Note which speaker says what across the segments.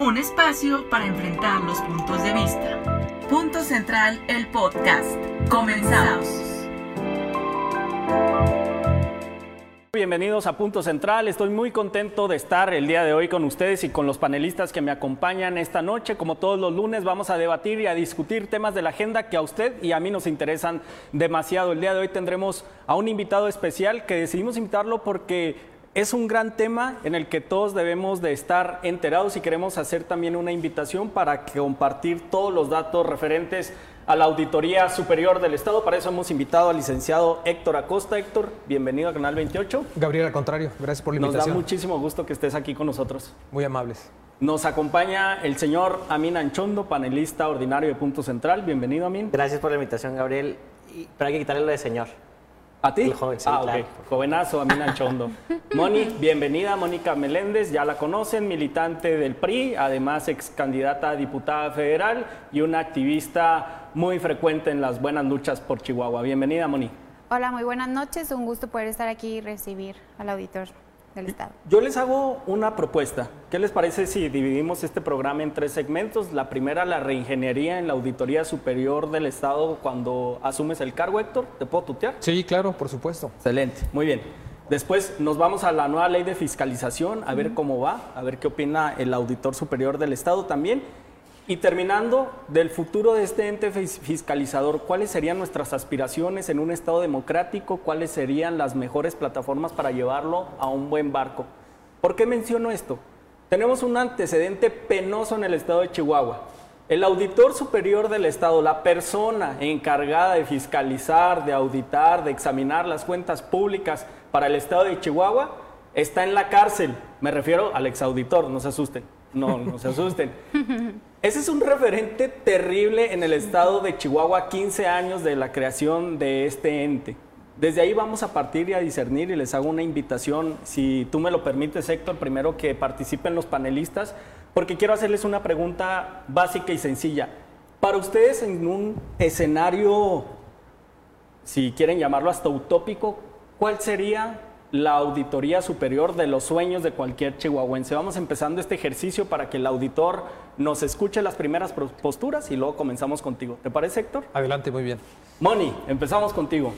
Speaker 1: un espacio para enfrentar los puntos de vista. Punto Central, el podcast. Comenzamos.
Speaker 2: Bienvenidos a Punto Central. Estoy muy contento de estar el día de hoy con ustedes y con los panelistas que me acompañan esta noche. Como todos los lunes, vamos a debatir y a discutir temas de la agenda que a usted y a mí nos interesan demasiado. El día de hoy tendremos a un invitado especial que decidimos invitarlo porque es un gran tema en el que todos debemos de estar enterados y queremos hacer también una invitación para compartir todos los datos referentes a la Auditoría Superior del Estado. Para eso hemos invitado al licenciado Héctor Acosta. Héctor, bienvenido a Canal 28.
Speaker 3: Gabriel, al contrario, gracias por la invitación.
Speaker 2: Nos da muchísimo gusto que estés aquí con nosotros.
Speaker 3: Muy amables.
Speaker 2: Nos acompaña el señor Amin Anchondo, panelista ordinario de Punto Central. Bienvenido, Amin.
Speaker 4: Gracias por la invitación, Gabriel. pero hay que quitarle lo de señor.
Speaker 2: ¿A ti?
Speaker 4: El joven, sí,
Speaker 2: ah,
Speaker 4: claro.
Speaker 2: ok. Jovenazo, Amina Chondo. Moni, bienvenida. Mónica Meléndez, ya la conocen, militante del PRI, además ex candidata a diputada federal y una activista muy frecuente en las buenas luchas por Chihuahua. Bienvenida, Moni.
Speaker 5: Hola, muy buenas noches. Un gusto poder estar aquí y recibir al auditor del Estado.
Speaker 2: Yo les hago una propuesta. ¿Qué les parece si dividimos este programa en tres segmentos? La primera, la reingeniería en la Auditoría Superior del Estado cuando asumes el cargo, Héctor. ¿Te puedo tutear?
Speaker 3: Sí, claro, por supuesto.
Speaker 2: Excelente, muy bien. Después nos vamos a la nueva ley de fiscalización, a ver cómo va, a ver qué opina el auditor superior del Estado también. Y terminando, del futuro de este ente fis- fiscalizador, ¿cuáles serían nuestras aspiraciones en un Estado democrático? ¿Cuáles serían las mejores plataformas para llevarlo a un buen barco? ¿Por qué menciono esto? Tenemos un antecedente penoso en el Estado de Chihuahua. El auditor superior del Estado, la persona encargada de fiscalizar, de auditar, de examinar las cuentas públicas para el Estado de Chihuahua, está en la cárcel. Me refiero al exauditor, no se asusten. No, no se asusten. Ese es un referente terrible en el estado de Chihuahua, 15 años de la creación de este ente. Desde ahí vamos a partir y a discernir y les hago una invitación, si tú me lo permites, Héctor, primero que participen los panelistas, porque quiero hacerles una pregunta básica y sencilla. Para ustedes en un escenario, si quieren llamarlo hasta utópico, ¿cuál sería la auditoría superior de los sueños de cualquier chihuahuense? Vamos empezando este ejercicio para que el auditor nos escuche las primeras posturas y luego comenzamos contigo. ¿Te parece, Héctor?
Speaker 3: Adelante, muy bien.
Speaker 2: Moni, empezamos contigo.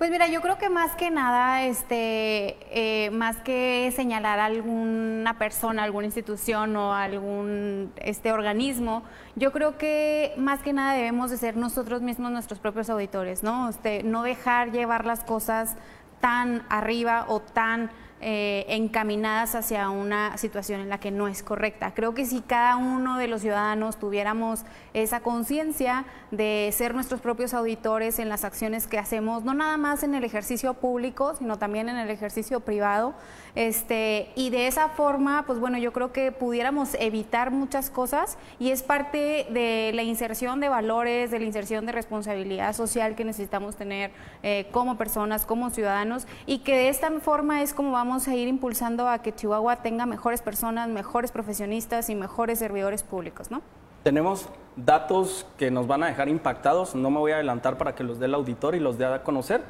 Speaker 5: Pues mira, yo creo que más que nada, este, eh, más que señalar a alguna persona, alguna institución o algún este organismo, yo creo que más que nada debemos de ser nosotros mismos nuestros propios auditores, ¿no? Este, no dejar llevar las cosas tan arriba o tan eh, encaminadas hacia una situación en la que no es correcta. Creo que si cada uno de los ciudadanos tuviéramos esa conciencia de ser nuestros propios auditores en las acciones que hacemos, no nada más en el ejercicio público, sino también en el ejercicio privado, este, y de esa forma, pues bueno, yo creo que pudiéramos evitar muchas cosas y es parte de la inserción de valores, de la inserción de responsabilidad social que necesitamos tener eh, como personas, como ciudadanos, y que de esta forma es como vamos a ir impulsando a que Chihuahua tenga mejores personas, mejores profesionistas y mejores servidores públicos, ¿no?
Speaker 2: Tenemos datos que nos van a dejar impactados. No me voy a adelantar para que los dé el auditor y los dé a conocer.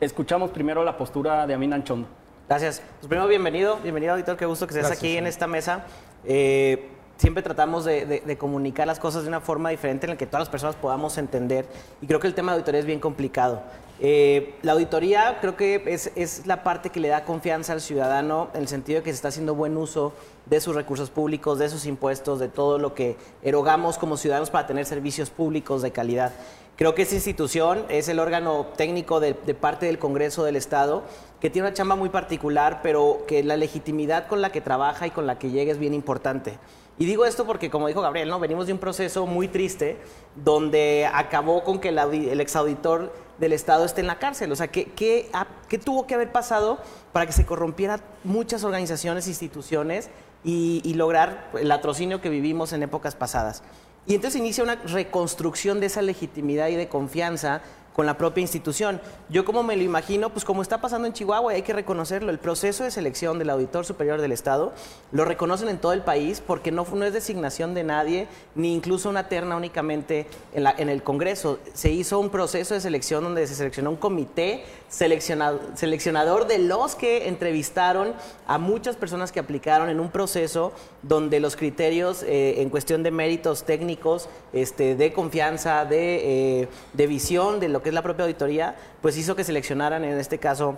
Speaker 2: Escuchamos primero la postura de Amin Anchondo.
Speaker 4: Gracias. Pues primero, bienvenido, bienvenido auditor, qué gusto que estés
Speaker 3: Gracias,
Speaker 4: aquí en esta mesa. Eh, siempre tratamos de, de- de comunicar las cosas de una forma diferente en la que todas las personas podamos entender y creo que el tema de auditoría es bien complicado. Eh, la auditoría creo que es, es la parte que le da confianza al ciudadano en el sentido de que se está haciendo buen uso de sus recursos públicos, de sus impuestos, de todo lo que erogamos como ciudadanos para tener servicios públicos de calidad. Creo que esta institución es el órgano técnico de, parte del Congreso del Estado que tiene una chamba muy particular, pero que la legitimidad con la que trabaja y con la que llega es bien importante. Y digo esto porque, como dijo Gabriel, ¿no? venimos de un proceso muy triste donde acabó con que el, el exauditor del Estado esté en la cárcel. O sea, ¿qué, qué, qué tuvo que haber pasado para que se corrompieran muchas organizaciones, instituciones y, y lograr el latrocinio que vivimos en épocas pasadas? Y entonces inicia una reconstrucción de esa legitimidad y de confianza con la propia institución. Yo como me lo imagino, pues como está pasando en Chihuahua, hay que reconocerlo, el proceso de selección del Auditor Superior del Estado lo reconocen en todo el país porque no, no es designación de nadie, ni incluso una terna únicamente en, la- en el Congreso. Se hizo un proceso de selección donde se seleccionó un comité seleccionado- seleccionador de los que entrevistaron a muchas personas que aplicaron en un proceso donde los criterios eh, en cuestión de méritos técnicos, este, de confianza, de, eh, de visión de lo que es la propia auditoría, pues hizo que seleccionaran en este caso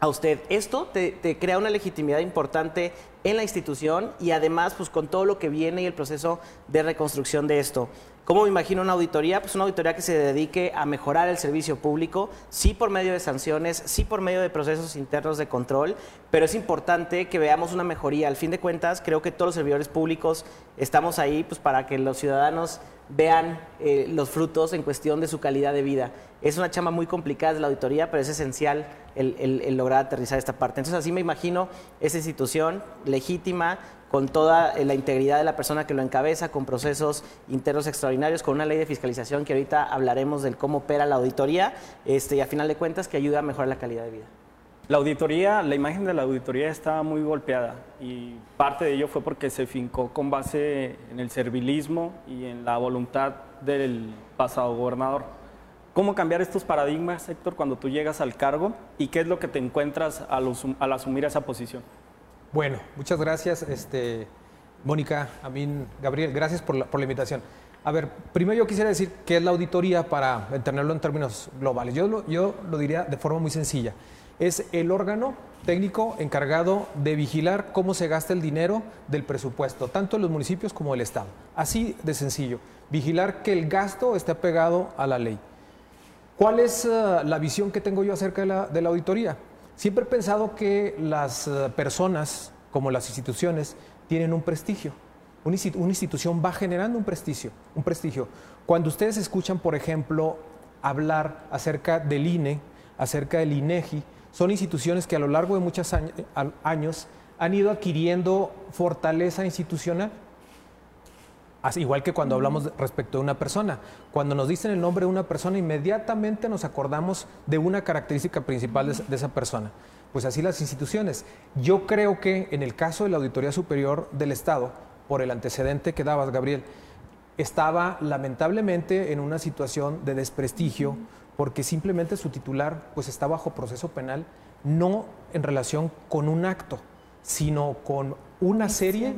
Speaker 4: a usted. Esto te, te, crea una legitimidad importante en la institución y además pues con todo lo que viene y el proceso de reconstrucción de esto. ¿Cómo me imagino una auditoría? Pues una auditoría que se dedique a mejorar el servicio público, sí por medio de sanciones, sí por medio de procesos internos de control, pero es importante que veamos una mejoría. Al fin de cuentas, creo que todos los servidores públicos estamos ahí pues, para que los ciudadanos vean eh, los frutos en cuestión de su calidad de vida. Es una chamba muy complicada de la auditoría, pero es esencial el, el lograr aterrizar esta parte. Entonces así me imagino esa institución legítima, con toda eh, la integridad de la persona que lo encabeza, con procesos internos extraordinarios, con una ley de fiscalización que ahorita hablaremos del cómo opera la auditoría este, y a final de cuentas que ayuda a mejorar la calidad de vida.
Speaker 2: La auditoría, la imagen de la auditoría estaba muy golpeada y parte de ello fue porque se fincó con base en el servilismo y en la voluntad del pasado gobernador. ¿Cómo cambiar estos paradigmas, Héctor, cuando tú llegas al cargo y qué es lo que te encuentras al, al asumir esa posición?
Speaker 3: Bueno, muchas gracias, este, Mónica, Amin, Gabriel, gracias por la, por la, invitación. A ver, primero yo quisiera decir qué es la auditoría para tenerlo en términos globales. Yo lo, yo lo diría de forma muy sencilla. Es el órgano técnico encargado de vigilar cómo se gasta el dinero del presupuesto, tanto en los municipios como el Estado. Así de sencillo. Vigilar que el gasto esté pegado a la ley. ¿Cuál es uh, la visión que tengo yo acerca de la, de la auditoría? Siempre he pensado que las eh, personas, como las instituciones, tienen un prestigio. Una institución va generando un prestigio, un prestigio. Cuando ustedes escuchan, por ejemplo, hablar acerca del INE, acerca del INEGI, son instituciones que a lo largo de muchos años han ido adquiriendo fortaleza institucional igual que cuando hablamos respecto de una persona. Cuando nos dicen el nombre de una persona, inmediatamente nos acordamos de una característica principal de, de, esa persona. Pues así las instituciones. Yo creo que en el caso de la Auditoría Superior del Estado, por el antecedente que dabas, Gabriel, estaba lamentablemente en una situación de desprestigio porque simplemente su titular pues está bajo proceso penal, no en relación con un acto, sino con una serie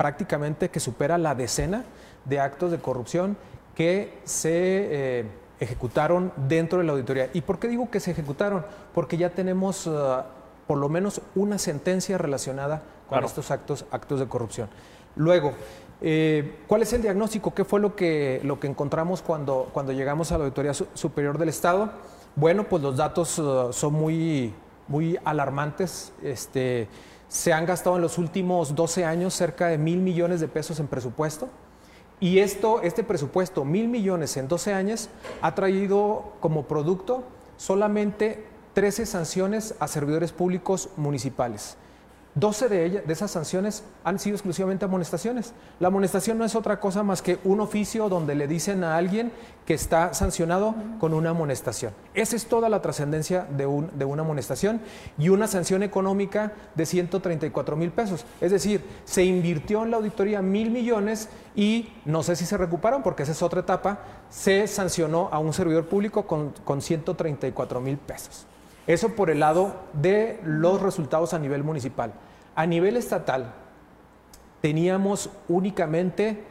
Speaker 3: prácticamente que supera la decena de actos de corrupción que se eh, ejecutaron dentro de la auditoría. ¿Y por qué digo que se ejecutaron? Porque ya tenemos uh, por lo menos una sentencia relacionada con claro. estos actos, actos de corrupción. Luego, eh, ¿cuál es el diagnóstico? ¿Qué fue lo que, lo que encontramos cuando, cuando llegamos a la Auditoría Superior del Estado? Bueno, pues los datos uh, son muy, muy alarmantes. Este, se han gastado en los últimos 12 años cerca de mil millones de pesos en presupuesto. Y esto, este presupuesto, mil millones en 12 años, ha traído como producto solamente 13 sanciones a servidores públicos municipales. 12 de, ellas, de esas sanciones han sido exclusivamente amonestaciones. La amonestación no es otra cosa más que un oficio donde le dicen a alguien que está sancionado con una amonestación. Esa es toda la trascendencia de, un, de una amonestación y una sanción económica de 134 mil pesos. Es decir, se invirtió en la auditoría mil millones y no sé si se recuperaron porque esa es otra etapa, se sancionó a un servidor público con, con 134 mil pesos. Eso por el lado de los resultados a nivel municipal. A nivel estatal, teníamos únicamente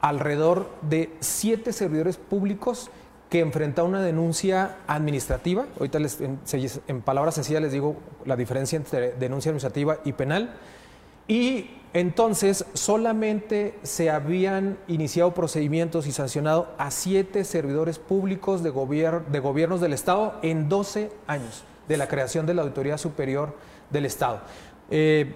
Speaker 3: alrededor de siete servidores públicos que enfrentaban una denuncia administrativa. Ahorita en, palabras sencillas les digo la diferencia entre denuncia administrativa y penal. Y entonces solamente se habían iniciado procedimientos y sancionado a siete servidores públicos de gobiernos del Estado en 12 años de la creación de la Auditoría Superior del Estado. Eh,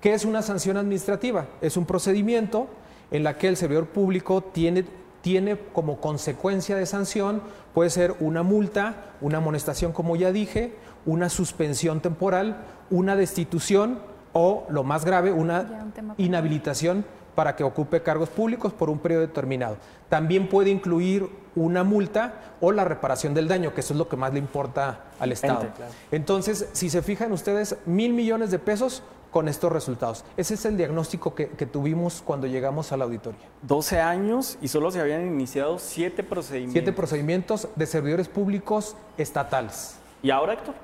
Speaker 3: ¿Qué es una sanción administrativa? Es un procedimiento en la que el servidor público tiene, tiene como consecuencia de sanción, puede ser una multa, una amonestación, como ya dije, una suspensión temporal, una destitución o, lo más grave, una inhabilitación para que ocupe cargos públicos por un periodo determinado. También puede incluir una multa o la reparación del daño, que eso es lo que más le importa al Estado. Claro. Entonces, si se fijan ustedes, mil millones de pesos con estos resultados. Ese es el diagnóstico que, que, tuvimos cuando llegamos a la auditoría.
Speaker 2: 12 años y solo se habían iniciado siete procedimientos.
Speaker 3: Siete procedimientos de servidores públicos estatales.
Speaker 2: ¿Y ahora, Héctor?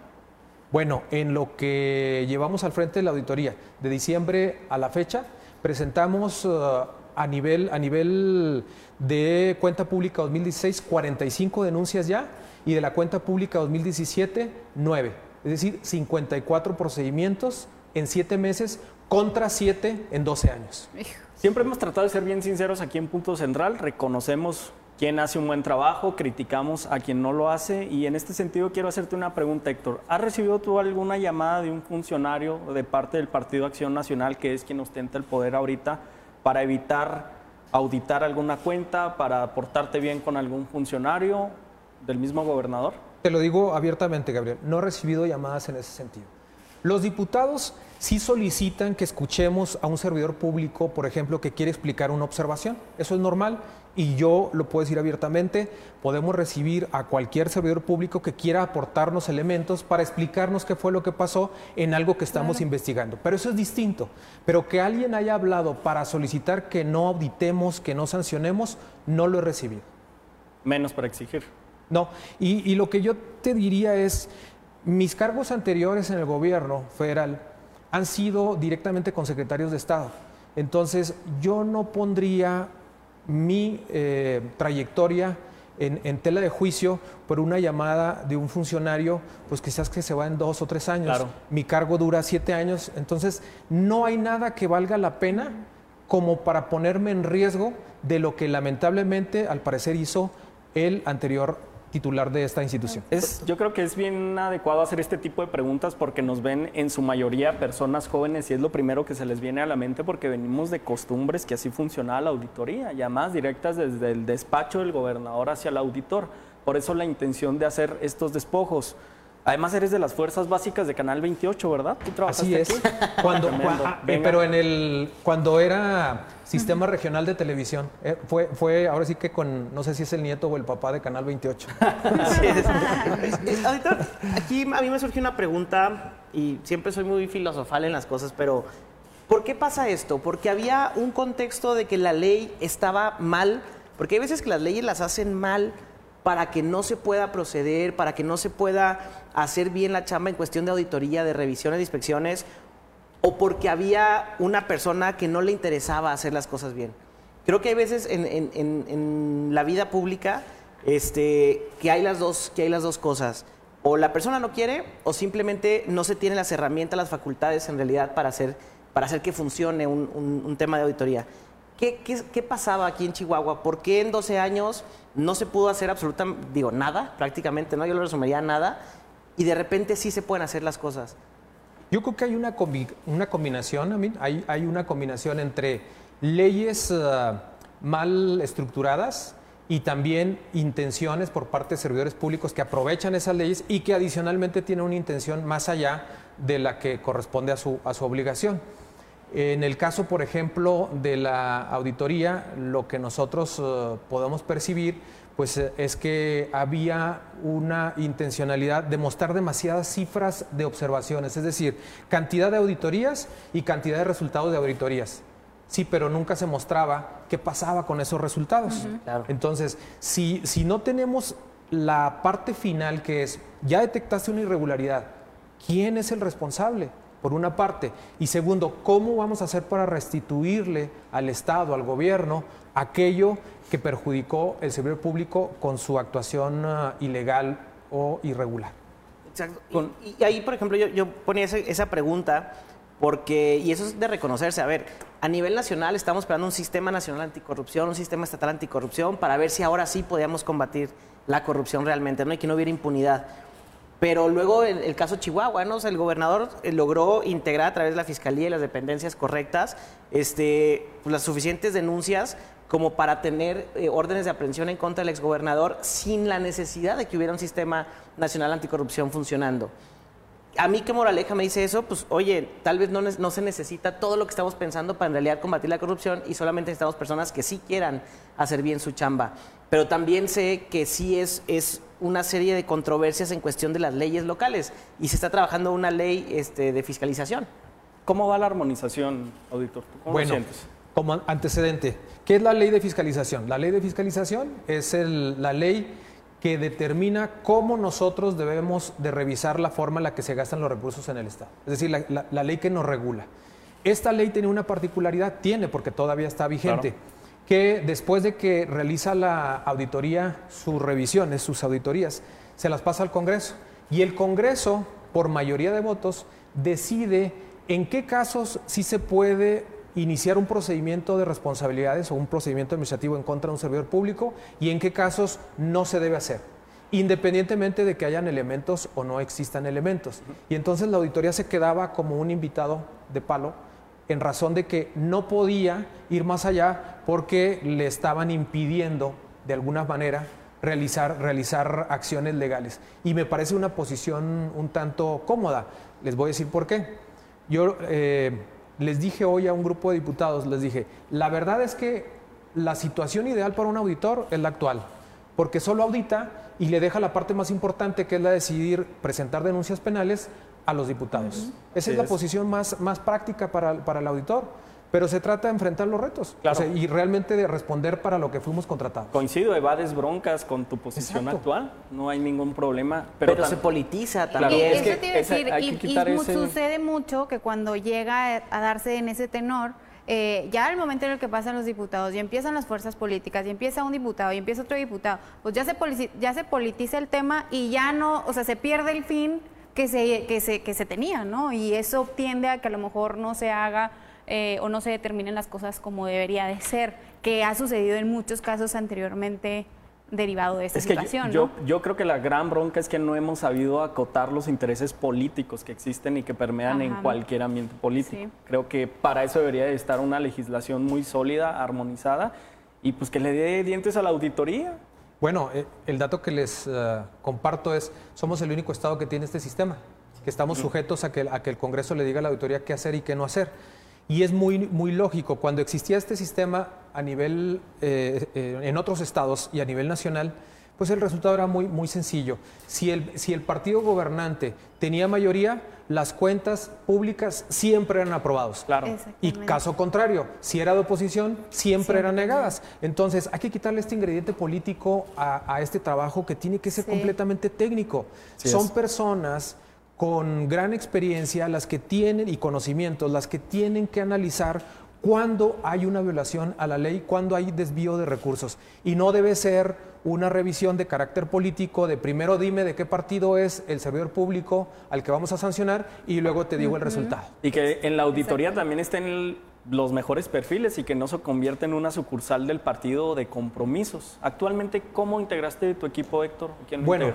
Speaker 3: Bueno, en lo que llevamos al frente de la auditoría, de diciembre a la fecha, presentamos uh, a, nivel, a nivel de cuenta pública 2016 45 denuncias ya y de la cuenta pública 2017 9. Es decir, 54 procedimientos en 7 meses contra 7 en 12 años.
Speaker 2: Siempre hemos tratado de ser bien sinceros aquí en Punto Central, reconocemos quién hace un buen trabajo, criticamos a quien no lo hace y en este sentido quiero hacerte una pregunta, Héctor. ¿Has recibido tú alguna llamada de un funcionario de parte del Partido Acción Nacional, que es quien ostenta el poder ahorita, para evitar auditar alguna cuenta, para portarte bien con algún funcionario del mismo gobernador?
Speaker 3: Te lo digo abiertamente, Gabriel, no he recibido llamadas en ese sentido. Los diputados sí solicitan que escuchemos a un servidor público, por ejemplo, que quiere explicar una observación. Eso es normal y yo lo puedo decir abiertamente, podemos recibir a cualquier servidor público que quiera aportarnos elementos para explicarnos qué fue lo que pasó en algo que estamos investigando. Pero eso es distinto. Pero que alguien haya hablado para solicitar que no auditemos, que no sancionemos, no lo he recibido.
Speaker 2: Menos para exigir.
Speaker 3: No, y, y lo que yo te diría es, mis cargos anteriores en el gobierno federal han sido directamente con secretarios de Estado. Entonces, yo no pondría mi eh, trayectoria en, tela de juicio por una llamada de un funcionario, pues quizás que se va en dos o tres años. Mi cargo dura siete años, entonces no hay nada que valga la pena como para ponerme en riesgo de lo que lamentablemente al parecer hizo el anterior titular de esta institución.
Speaker 2: Es, yo creo que es bien adecuado hacer este tipo de preguntas porque nos ven en su mayoría personas jóvenes y es lo primero que se les viene a la mente porque venimos de costumbres que así funcionaba la auditoría, llamadas directas desde el despacho del gobernador hacia el auditor. Por eso la intención de hacer estos despojos. Además eres de las fuerzas básicas de Canal 28, ¿verdad?
Speaker 3: ¿Tú Así es. Cuando, ah, eh, pero en el cuando era sistema regional de televisión, eh, fue fue ahora sí que con no sé si es el nieto o el papá de Canal 28. Así
Speaker 4: es. Auditor, aquí a mí me surgió una pregunta y siempre soy muy filosofal en las cosas, pero ¿por qué pasa esto? Porque había un contexto de que la ley estaba mal, porque hay veces que las leyes las hacen mal para que no se pueda proceder, para que no se pueda hacer bien la chamba en cuestión de auditoría, de revisiones, de inspecciones, o porque había una persona que no le interesaba hacer las cosas bien. Creo que hay veces en, la vida pública este, que, hay las dos, que hay las dos cosas. O la persona no quiere o simplemente no se tiene las herramientas, las facultades en realidad para hacer, para hacer que funcione un tema de auditoría. ¿Qué, pasaba aquí en Chihuahua? ¿Por qué en 12 años no se pudo hacer absolutamente, digo, nada, prácticamente, ¿no? Yo lo resumiría nada, y de repente sí se pueden hacer las cosas.
Speaker 3: Yo creo que hay una, combinación, hay, hay una combinación entre leyes uh, mal estructuradas y también intenciones por parte de servidores públicos que aprovechan esas leyes y que adicionalmente tienen una intención más allá de la que corresponde a su, a su obligación. En el caso, por ejemplo, de la auditoría, lo que nosotros eh, podemos percibir pues, eh, es que había una intencionalidad de mostrar demasiadas cifras de observaciones, es decir, cantidad de auditorías y cantidad de resultados de auditorías. Sí, pero nunca se mostraba qué pasaba con esos resultados. Entonces, si, si no tenemos la parte final que es, ya detectaste una irregularidad, ¿quién es el responsable? Por una parte. Y segundo, ¿cómo vamos a hacer para restituirle al Estado, al gobierno, aquello que perjudicó el servidor público con su actuación ah, ilegal o irregular?
Speaker 4: Exacto. Y, ahí, por ejemplo, yo, ponía esa, pregunta porque, y eso es de reconocerse, a ver, a nivel nacional estamos esperando un sistema nacional anticorrupción, un sistema estatal anticorrupción, para ver si ahora sí podíamos combatir la corrupción realmente, ¿no? Y que no hubiera impunidad. Pero luego el, el caso Chihuahua, ¿no? el gobernador eh, logró integrar a través de la fiscalía y las dependencias correctas este, pues, las suficientes denuncias como para tener eh, órdenes de aprehensión en contra del exgobernador sin la necesidad de que hubiera un sistema nacional anticorrupción funcionando. A mí, ¿qué moraleja me dice eso? Pues, oye, tal vez no, no, se necesita todo lo que estamos pensando para en realidad combatir la corrupción y solamente necesitamos personas que sí quieran hacer bien su chamba. Pero también sé que sí es, es una serie de controversias en cuestión de las leyes locales y se está trabajando una ley este, de fiscalización.
Speaker 2: ¿Cómo va la armonización, auditor?
Speaker 3: ¿Cómo bueno, sientes? Como antecedente, ¿qué es la ley de fiscalización? La ley de fiscalización es la ley que determina cómo nosotros debemos de revisar la forma en la que se gastan los recursos en el Estado. Es decir, la, ley que nos regula. Esta ley tiene una particularidad, tiene porque todavía está vigente, que después de que realiza la auditoría sus revisiones, sus auditorías, se las pasa al Congreso. Y el Congreso, por mayoría de votos, decide en qué casos sí se puede iniciar un procedimiento de responsabilidades o un procedimiento administrativo en contra de un servidor público y en qué casos no se debe hacer, independientemente de que hayan elementos o no existan elementos. Y entonces la auditoría se quedaba como un invitado de palo en razón de que no podía ir más allá porque le estaban impidiendo de alguna manera realizar, realizar acciones legales. Y me parece una posición un tanto cómoda. Les voy a decir por qué. Yo eh, les dije hoy a un grupo de diputados, les dije, la verdad es que la situación ideal para un auditor es la actual, porque solo audita y le deja la parte más importante, que es la de decidir presentar denuncias penales a los diputados. Esa es la posición más, más práctica para, para el auditor pero se trata de enfrentar los retos y realmente de responder para lo que fuimos contratados.
Speaker 2: Coincido, evades broncas con tu posición actual, no hay ningún problema.
Speaker 4: Pero, se politiza también.
Speaker 5: es que, decir, y, sucede mucho que cuando llega a darse en ese tenor, eh, ya el momento en el que pasan los diputados, y empiezan las fuerzas políticas, y empieza un diputado, y empieza otro diputado, pues ya se, ya se politiza el tema y ya no, o sea, se pierde el fin que se, que se, que se tenía, ¿no? Y eso tiende a que a lo mejor no se haga eh, o no se determinen las cosas como debería de ser, que ha sucedido en muchos casos anteriormente derivado de esta situación.
Speaker 2: Yo, yo, creo que la gran bronca es que no hemos sabido acotar los intereses políticos que existen y que permean en cualquier ambiente político. Creo que para eso debería de estar una legislación muy sólida, armonizada y pues que le dé dientes a la auditoría.
Speaker 3: Bueno, eh, el dato que les eh, comparto es, somos el único estado que tiene este sistema, que estamos sujetos a que, a que el Congreso le diga a la auditoría qué hacer y qué no hacer. Y es muy, muy lógico, cuando existía este sistema a nivel, eh, eh, en otros estados y a nivel nacional, pues el resultado era muy, muy sencillo. Si el, si el partido gobernante tenía mayoría, las cuentas públicas siempre eran aprobadas.
Speaker 2: Claro.
Speaker 3: Y caso contrario, si era de oposición, siempre, eran negadas. Entonces, hay que quitarle este ingrediente político a, este trabajo que tiene que ser completamente técnico. Son personas con gran experiencia, las que tienen y conocimientos, las que tienen que analizar cuándo hay una violación a la ley, cuándo hay desvío de recursos. Y no debe ser una revisión de carácter político, de primero dime de qué partido es el servidor público al que vamos a sancionar y luego te digo el resultado.
Speaker 2: Y que en la auditoría también estén los mejores perfiles y que no se convierta en una sucursal del partido de compromisos. Actualmente, ¿cómo integraste tu equipo, Héctor?
Speaker 3: bueno,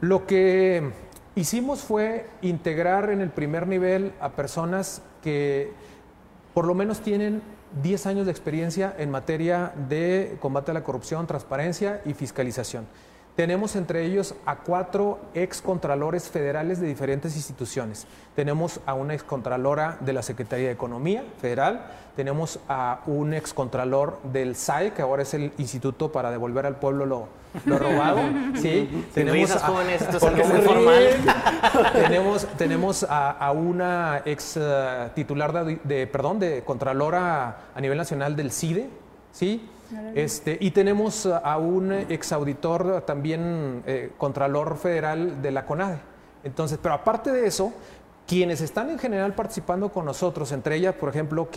Speaker 3: lo que hicimos fue integrar en el primer nivel a personas que por lo menos tienen 10 años de experiencia en materia de combate a la corrupción, transparencia y fiscalización. Tenemos entre ellos a cuatro excontralores federales de diferentes instituciones. Tenemos a una excontralora de la Secretaría de Economía Federal, tenemos a un excontralor del SAE, que ahora es el Instituto para devolver al pueblo lo, robado.
Speaker 4: sí, tenemos a, jóvenes, esto es muy formal.
Speaker 3: tenemos, tenemos a, una ex eh, titular de, perdón, de contralora a nivel nacional del CIDE, ¿sí? Este, y tenemos a un exauditor también eh, contralor federal de la CONADE. Entonces, pero aparte de eso, quienes están en general participando con nosotros, entre ellas, por ejemplo,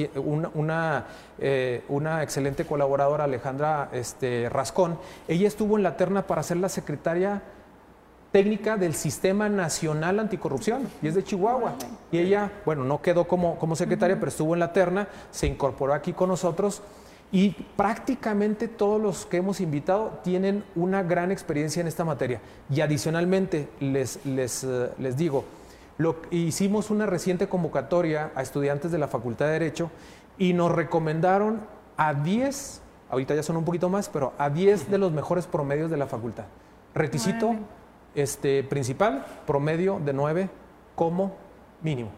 Speaker 3: una, eh, una, excelente colaboradora, Alejandra este, Rascón, ella estuvo en la terna para ser la secretaria técnica del Sistema Nacional Anticorrupción y es de Chihuahua. Y ella, bueno, no quedó como, como secretaria, pero estuvo en la terna, se incorporó aquí con nosotros y prácticamente todos los que hemos invitado tienen una gran experiencia en esta materia. Y adicionalmente, les, les, eh, les digo, lo, hicimos una reciente convocatoria a estudiantes de la Facultad de Derecho y nos recomendaron a 10, ahorita ya son un poquito más, pero a 10 de los mejores promedios de la facultad. Requisito este, principal, promedio de 9 como mínimo.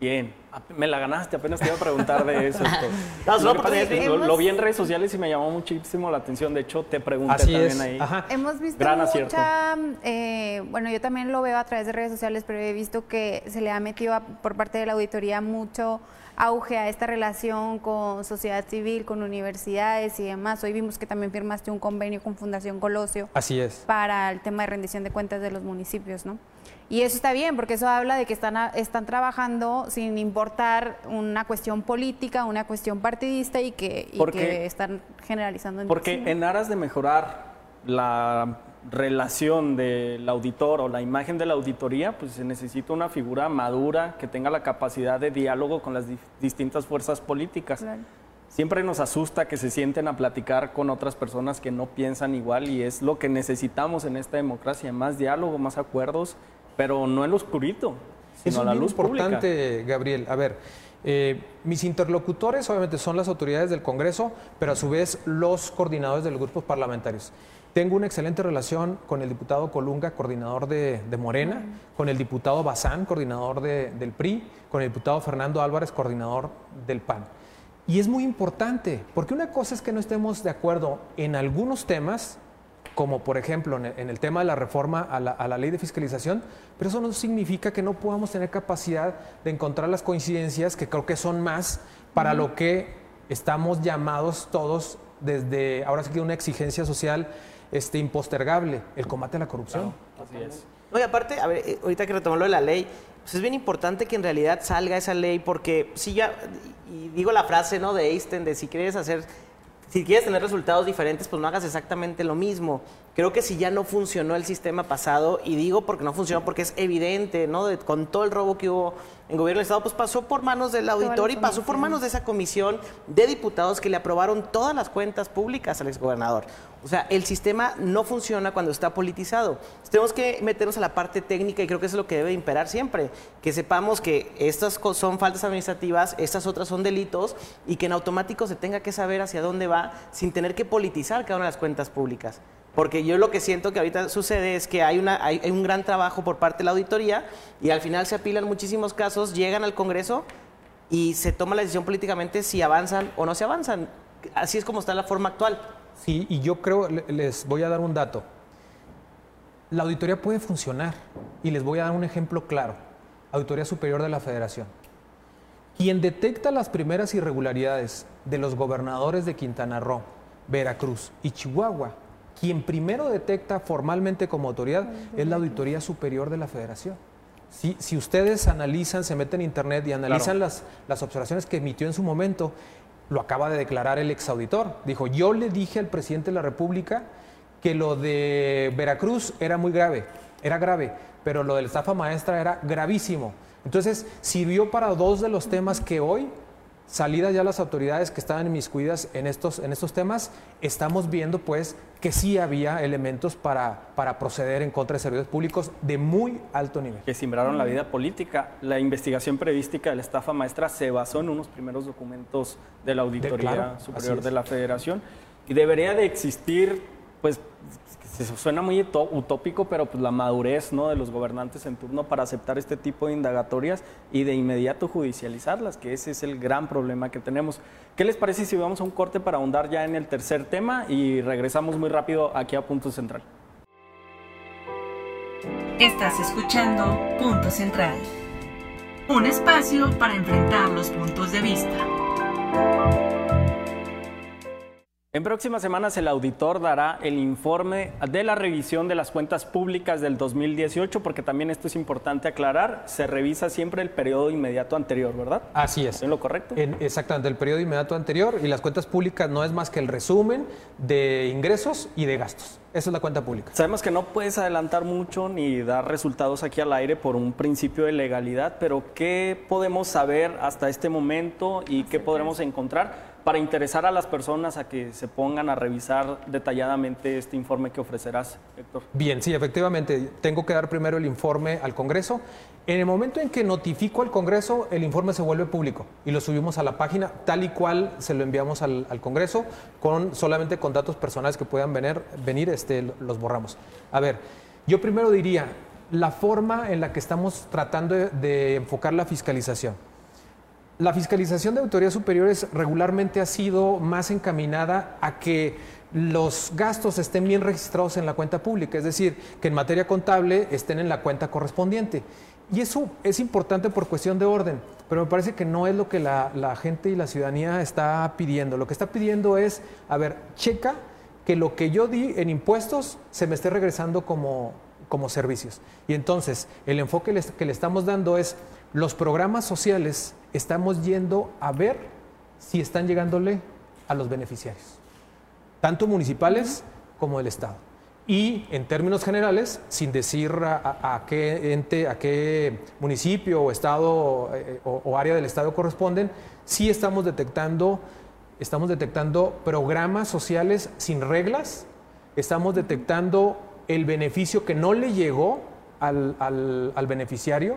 Speaker 2: Bien, me la ganaste, apenas te iba a preguntar de eso. lo, vi en redes sociales y me llamó muchísimo la atención. De hecho, te pregunté también ahí.
Speaker 5: Hemos visto mucha, eh, bueno, yo también lo veo a través de redes sociales, pero he visto que se le ha metido por parte de la auditoría mucho auge a esta relación con sociedad civil, con universidades y demás. Hoy vimos que también firmaste un convenio con Fundación Colosio.
Speaker 3: Así es.
Speaker 5: Para el tema de rendición de cuentas de los municipios, ¿no? Y eso está bien, porque eso habla de que están, están trabajando sin importar una cuestión política, una cuestión partidista y que, están generalizando.
Speaker 2: porque en aras de mejorar la relación del auditor o la imagen de la auditoría, pues se necesita una figura madura que tenga la capacidad de diálogo con las distintas fuerzas políticas. Siempre nos asusta que se sienten a platicar con otras personas que no piensan igual y es lo que necesitamos en esta democracia, más diálogo, más acuerdos, pero no en lo oscurito, sino
Speaker 3: es
Speaker 2: la luz
Speaker 3: importante, Gabriel. A ver, eh, mis interlocutores obviamente son las autoridades del Congreso, pero a su vez los coordinadores de los grupos parlamentarios. Tengo una excelente relación con el diputado Colunga, coordinador de, Morena, con el diputado Bazán, coordinador del PRI, con el diputado Fernando Álvarez, coordinador del PAN. Y es muy importante, porque una cosa es que no estemos de acuerdo en algunos temas, como por ejemplo en el tema de la reforma a la, a la, ley de fiscalización, pero eso no significa que no podamos tener capacidad de encontrar las coincidencias que creo que son más para lo que estamos llamados todos desde, ahora sí que una exigencia social este, impostergable, el combate a la corrupción.
Speaker 4: así es. Oye, aparte, a ver, eh, ahorita que retomó lo de la ley, pues es bien importante que en realidad salga esa ley porque si ya, y digo la frase, ¿no? De Einstein, de si quieres hacer, si quieres tener resultados diferentes, pues no hagas exactamente lo mismo. Creo que si ya no funcionó el sistema pasado, y digo porque no funcionó porque es evidente, ¿no? con todo el robo que hubo en gobierno del Estado, pues pasó por manos del auditor y pasó por manos de esa comisión de diputados que le aprobaron todas las cuentas públicas al exgobernador. O sea, el sistema no funciona cuando está politizado. Tenemos que meternos a la parte técnica y creo que eso es lo que debe imperar siempre. Que sepamos que estas son faltas administrativas, estas otras son delitos y que en automático se tenga que saber hacia dónde va sin tener que politizar cada una de las cuentas públicas. Porque yo lo que siento que ahorita sucede es que hay, una, hay, un gran trabajo por parte de la auditoría y al final se apilan muchísimos casos, llegan al Congreso y se toma la decisión políticamente si avanzan o no se avanzan. Así es como está la forma actual.
Speaker 3: Sí, y yo creo, les voy a dar un dato. La auditoría puede funcionar y les voy a dar un ejemplo claro. Auditoría Superior de la Federación. Quien detecta las primeras irregularidades de los gobernadores de Quintana Roo, Veracruz y Chihuahua quien primero detecta formalmente como autoridad es la Auditoría Superior de la Federación. Si, si ustedes analizan, se meten en Internet y analizan las, las observaciones que emitió en su momento, lo acaba de declarar el exauditor. Dijo, yo le dije al presidente de la República que lo de Veracruz era muy grave, era grave, pero lo de la estafa maestra era gravísimo. Entonces, sirvió para dos de los temas que hoy salidas ya las autoridades que estaban inmiscuidas en estos, en estos temas, estamos viendo pues que sí había elementos para, para proceder en contra de servidores públicos de muy alto nivel.
Speaker 2: Que simbraron la vida política. La investigación prevística de la estafa maestra se basó en unos primeros documentos de la Auditoría Superior de la Federación y debería de existir pues suena muy utópico, pero pues la madurez ¿no? de los gobernantes en turno para aceptar este tipo de indagatorias y de inmediato judicializarlas, que ese es el gran problema que tenemos. ¿Qué les parece si vamos a un corte para ahondar ya en el tercer tema y regresamos muy rápido aquí a Punto Central?
Speaker 1: Estás escuchando Punto Central, un espacio para enfrentar los puntos de vista.
Speaker 2: En próximas semanas el auditor dará el informe de la revisión de las cuentas públicas del 2018, porque también esto es importante aclarar, se revisa siempre el periodo inmediato anterior, ¿verdad?
Speaker 3: Así es.
Speaker 2: ¿Es lo correcto?
Speaker 3: exactamente, el periodo inmediato anterior y las cuentas públicas no es más que el resumen de ingresos y de gastos. Esa es la cuenta pública.
Speaker 2: Sabemos que no puedes adelantar mucho ni dar resultados aquí al aire por un principio de legalidad, pero ¿qué podemos saber hasta este momento y qué podremos encontrar? Para interesar a las personas a que se pongan a revisar detalladamente este informe que ofrecerás, Héctor.
Speaker 3: Bien, sí, efectivamente, tengo que dar primero el informe al Congreso. En el momento en que notifico al Congreso, el informe se vuelve público y lo subimos a la página tal y cual se lo enviamos al, Congreso, con solamente con datos personales que puedan venir, venir este, los borramos. A ver, yo primero diría, la forma en la que estamos tratando de enfocar la fiscalización. La fiscalización de autoridades superiores regularmente ha sido más encaminada a que los gastos estén bien registrados en la cuenta pública, es decir, que en materia contable estén en la cuenta correspondiente. y eso es importante por cuestión de orden, pero me parece que no es lo que la, la gente y la ciudadanía está pidiendo. Lo que está pidiendo es, a ver, checa que lo que yo di en impuestos se me esté regresando como, como servicios. Y entonces, el enfoque que le estamos dando es, los programas sociales estamos yendo a ver si están llegándole a los beneficiarios, tanto municipales como del Estado. Y en términos generales, sin decir a, qué ente, a qué municipio o estado eh, o, o área del Estado corresponden, sí estamos detectando, estamos detectando programas sociales sin reglas, estamos detectando el beneficio que no le llegó al, al- al beneficiario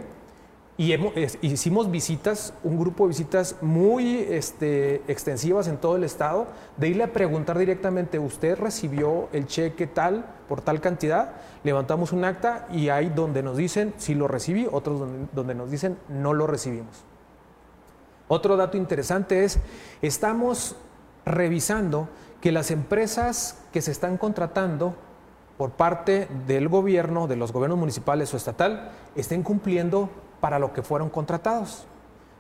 Speaker 3: y hicimos visitas, un grupo de visitas muy este, extensivas en todo el estado, de irle a preguntar directamente, ¿usted recibió el cheque tal por tal cantidad? Levantamos un acta y hay donde nos dicen si lo recibí, otros donde, donde nos dicen no lo recibimos. Otro dato interesante es, estamos revisando que las empresas que se están contratando por parte del gobierno, de los gobiernos municipales o estatal, estén cumpliendo para lo que fueron contratados.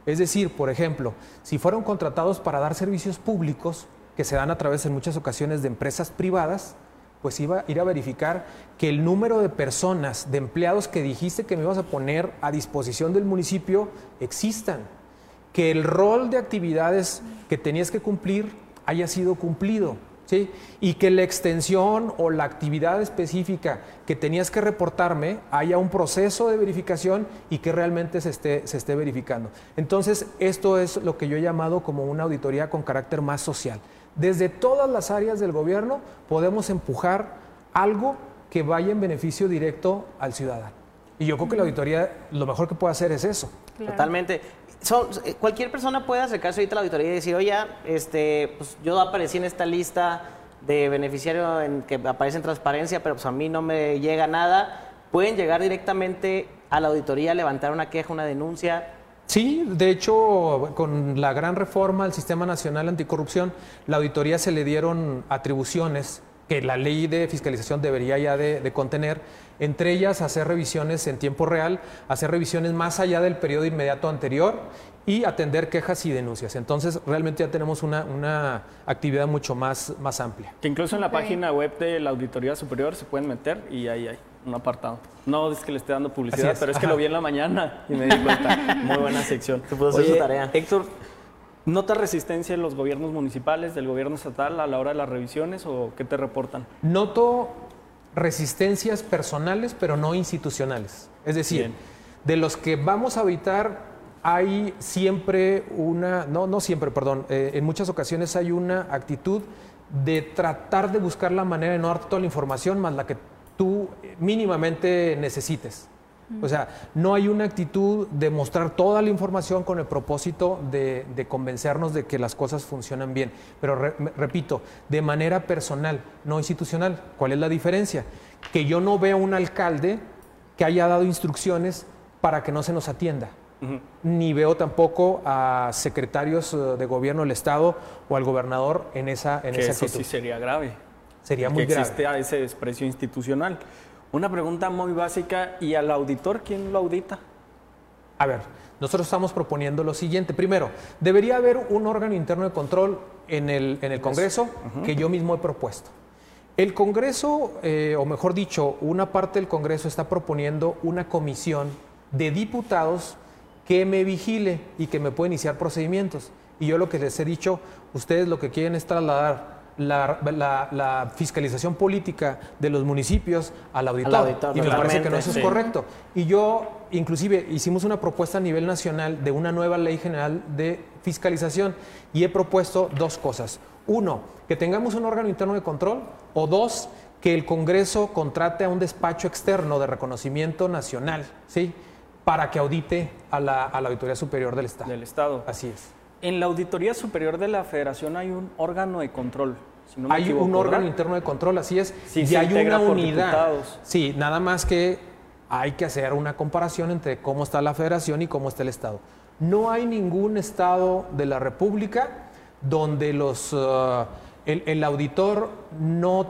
Speaker 3: Es decir, por ejemplo, si fueron contratados para dar servicios públicos, que se dan a través en muchas ocasiones de empresas privadas, pues iba a ir a verificar que el número de personas, de empleados que dijiste que me ibas a poner a disposición del municipio existan que el rol de actividades que tenías que cumplir haya sido cumplido, ¿sí? Y que la extensión o la actividad específica que tenías que reportarme haya un proceso de verificación y que realmente se esté, se esté verificando. Entonces, esto es lo que yo he llamado como una auditoría con carácter más social. Desde todas las áreas del gobierno podemos empujar algo que vaya en beneficio directo al ciudadano. Y yo creo que la auditoría lo mejor que puede hacer es eso.
Speaker 4: Totalmente. Eh, cualquier persona puede acercarse ahorita a la auditoría y decir, oye, este, pues yo aparecí en esta lista de beneficiario en que aparece en transparencia, pero pues a mí no me llega nada. Pueden llegar directamente a la auditoría, levantar una queja, una denuncia.
Speaker 3: Sí, de hecho, con la gran reforma al Sistema Nacional Anticorrupción, la auditoría se le dieron atribuciones que la ley de fiscalización debería ya de contener, entre ellas hacer revisiones en tiempo real, hacer revisiones más allá del periodo inmediato anterior y atender quejas y denuncias. Entonces, realmente ya tenemos una, una actividad mucho más, más amplia.
Speaker 2: Que incluso en la página web de la Auditoría Superior se pueden meter y ahí hay un apartado. No es que le esté dando publicidad,
Speaker 3: es,
Speaker 2: pero es que
Speaker 3: ajá.
Speaker 2: lo vi en la mañana y me di cuenta. Muy buena sección.
Speaker 4: Se pudo hacer su tarea.
Speaker 2: Héctor, ¿notas resistencia en los gobiernos municipales, del gobierno estatal a la hora de las revisiones o qué te reportan?
Speaker 3: Noto resistencias personales, pero no institucionales. Es decir,
Speaker 2: Bien.
Speaker 3: de los que vamos a habitar hay siempre una, no, no siempre, perdón, eh, en muchas ocasiones hay una actitud de tratar de buscar la manera de no darte toda la información más la que tú mínimamente necesites. O sea, no hay una actitud de mostrar toda la información con el propósito de, de convencernos de que las cosas funcionan bien. Pero re- repito, de manera personal, no institucional. ¿Cuál es la diferencia? Que yo no veo un alcalde que haya dado instrucciones para que no se nos atienda. Ni veo tampoco a secretarios eh, de gobierno del Estado o al gobernador en esa, en
Speaker 2: Que
Speaker 3: esa
Speaker 2: eso
Speaker 3: actitud.
Speaker 2: sí sería grave.
Speaker 3: Sería
Speaker 2: que
Speaker 3: muy grave.
Speaker 2: existe ese desprecio institucional. Una pregunta muy básica, ¿y al auditor quién lo audita?
Speaker 3: A ver, nosotros estamos proponiendo lo siguiente. Primero, debería haber un órgano interno de control en el, en el Congreso que yo mismo he propuesto. El Congreso, eh, o mejor dicho, una parte del Congreso está proponiendo una comisión de diputados que me vigile y que me pueda iniciar procedimientos. Y yo lo que les he dicho, ustedes lo que quieren es trasladar la, la- la fiscalización política de los municipios al auditor.
Speaker 4: auditor,
Speaker 3: y me parece que no eso es
Speaker 2: sí.
Speaker 3: correcto. Y yo, inclusive, hicimos una propuesta a nivel nacional de una nueva ley general de fiscalización y he propuesto dos cosas. Uno, que tengamos un órgano interno de control o dos, que el Congreso contrate a un despacho externo de reconocimiento nacional, ¿sí? Para que audite a la, a la Auditoría Superior del Estado.
Speaker 2: Del Estado.
Speaker 3: Así es.
Speaker 2: En la Auditoría Superior de la Federación hay un órgano de control. si no me
Speaker 3: hay
Speaker 2: equivoco,
Speaker 3: un órgano
Speaker 2: ¿verdad?
Speaker 3: interno de control, así es.
Speaker 2: Sí,
Speaker 3: y hay una unidad.
Speaker 2: diputados.
Speaker 3: Sí, nada más que hay que hacer una comparación entre cómo está la federación y cómo está el Estado. No hay ningún Estado de la República donde los, eh, el, el auditor no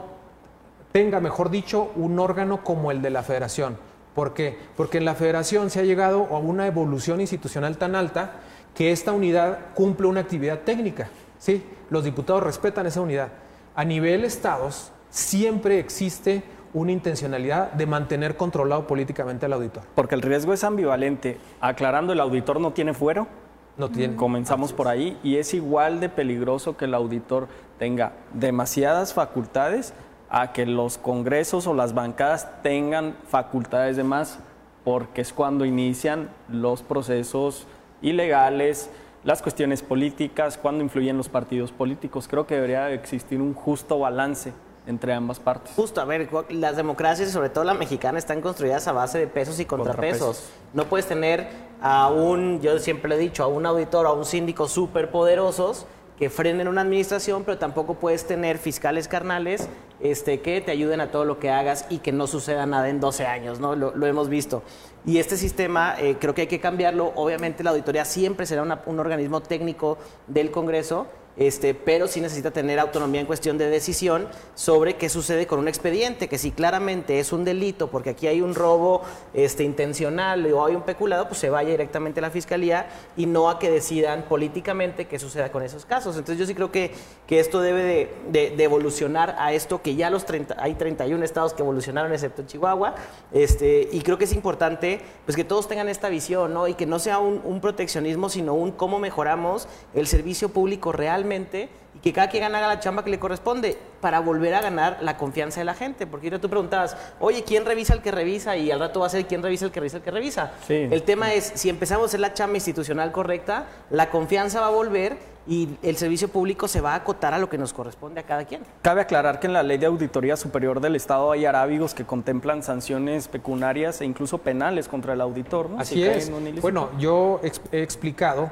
Speaker 3: tenga, mejor dicho, un órgano como el de la federación. ¿Por qué? Porque en la federación se ha llegado a una evolución institucional tan alta que esta unidad cumple una actividad técnica. ¿sí? Los diputados respetan esa unidad. A nivel estados siempre existe una intencionalidad de mantener controlado políticamente al auditor.
Speaker 2: Porque el riesgo es ambivalente. Aclarando, el auditor no tiene fuero.
Speaker 3: No tiene.
Speaker 2: Comenzamos por ahí y es igual de peligroso que el auditor tenga demasiadas facultades a que los congresos o las bancadas tengan facultades de más, porque es cuando inician los procesos ilegales, las cuestiones políticas, cuando influyen los partidos políticos. Creo que debería existir un justo balance entre ambas partes.
Speaker 4: Justo, a ver, las democracias, sobre todo la mexicana, están construidas a base de pesos y contrapesos.
Speaker 2: Contrapesos.
Speaker 4: No puedes tener a un, yo siempre lo he dicho, a un auditor a un síndico súper poderosos que frenen una administración, pero tampoco puedes tener fiscales carnales este, que te ayuden a todo lo que hagas y que no suceda nada en 12 años, ¿no? Lo, lo hemos visto. Y este sistema eh, creo que hay que cambiarlo. Obviamente la auditoría siempre será una- un organismo técnico del Congreso, este, pero sí necesita tener autonomía en cuestión de decisión sobre qué sucede con un expediente, que si claramente es un delito, porque aquí hay un robo este, intencional o hay un peculado, pues se vaya directamente a la fiscalía y no a que decidan políticamente qué suceda con esos casos. Entonces yo sí creo que, que esto debe de, de- de evolucionar a esto que ya los 30, hay 31 estados que evolucionaron excepto Chihuahua, este, y creo que es importante pues que todos tengan esta visión, ¿no? Y que no sea un, un proteccionismo, sino un cómo mejoramos el servicio público realmente y que cada quien haga la chamba que le corresponde para volver a ganar la confianza de la gente. Porque ahorita tú preguntabas, oye, ¿quién revisa el que revisa? Y al rato va a ser quién revisa el que revisa el que revisa.
Speaker 2: Sí.
Speaker 4: El tema es, si empezamos a hacer la chamba institucional correcta, la confianza va a volver y el servicio público se va a acotar a lo que nos corresponde a cada quien.
Speaker 2: Cabe aclarar que en la Ley de Auditoría Superior del Estado hay arábigos que contemplan sanciones pecuniarias e incluso penales contra el auditor. ¿no?
Speaker 3: Así
Speaker 2: Si
Speaker 3: es. Bueno, yo he explicado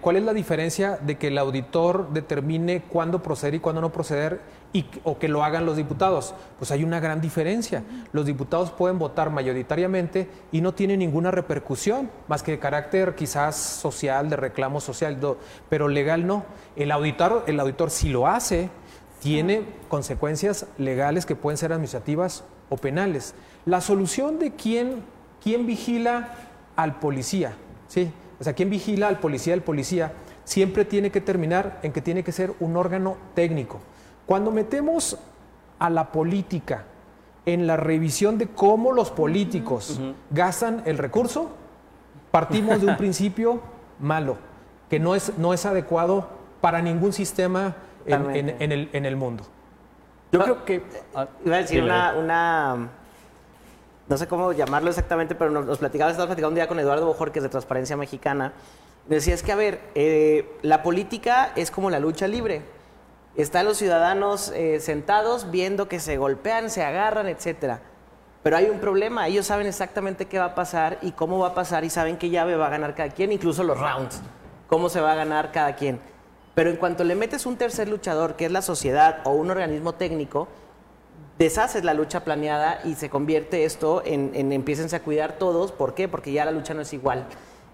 Speaker 3: cuál es la diferencia de que el auditor determine cuándo proceder y cuándo no proceder y, o que lo hagan los diputados. Pues hay una gran diferencia. Los diputados pueden votar mayoritariamente y no tiene ninguna repercusión, más que de carácter quizás social, de reclamo social, pero legal no. El auditor, el auditor si lo hace, tiene consecuencias legales que pueden ser administrativas o penales. La solución de quién, quién vigila al policía, ¿sí? O sea, quién vigila al policía del policía, siempre tiene que terminar en que tiene que ser un órgano técnico. Cuando metemos a la política en la revisión de cómo los políticos gastan el recurso, partimos de un principio malo, que no es, no es adecuado para ningún sistema en, en-
Speaker 4: Totalmente.
Speaker 3: en el, en el mundo.
Speaker 2: Yo creo que... ah,
Speaker 4: Iba a decir una, una- no sé cómo llamarlo exactamente, pero nos, nos platicaba, estaba platicando un día con Eduardo Bojorquez de Transparencia Mexicana. Decía, es que, a ver, eh, la política es como la lucha libre. Están los ciudadanos eh, sentados viendo que se golpean, se agarran, etcétera. Pero hay un problema, ellos saben exactamente qué va a pasar y cómo va a pasar y saben qué llave va a ganar cada quien, incluso los rounds, cómo se va a ganar cada quien. Pero en cuanto le metes un tercer luchador, que es la sociedad o un organismo técnico, deshaces la lucha planeada y se convierte esto en, en a cuidar todos. ¿Por qué? Porque ya la lucha no es igual.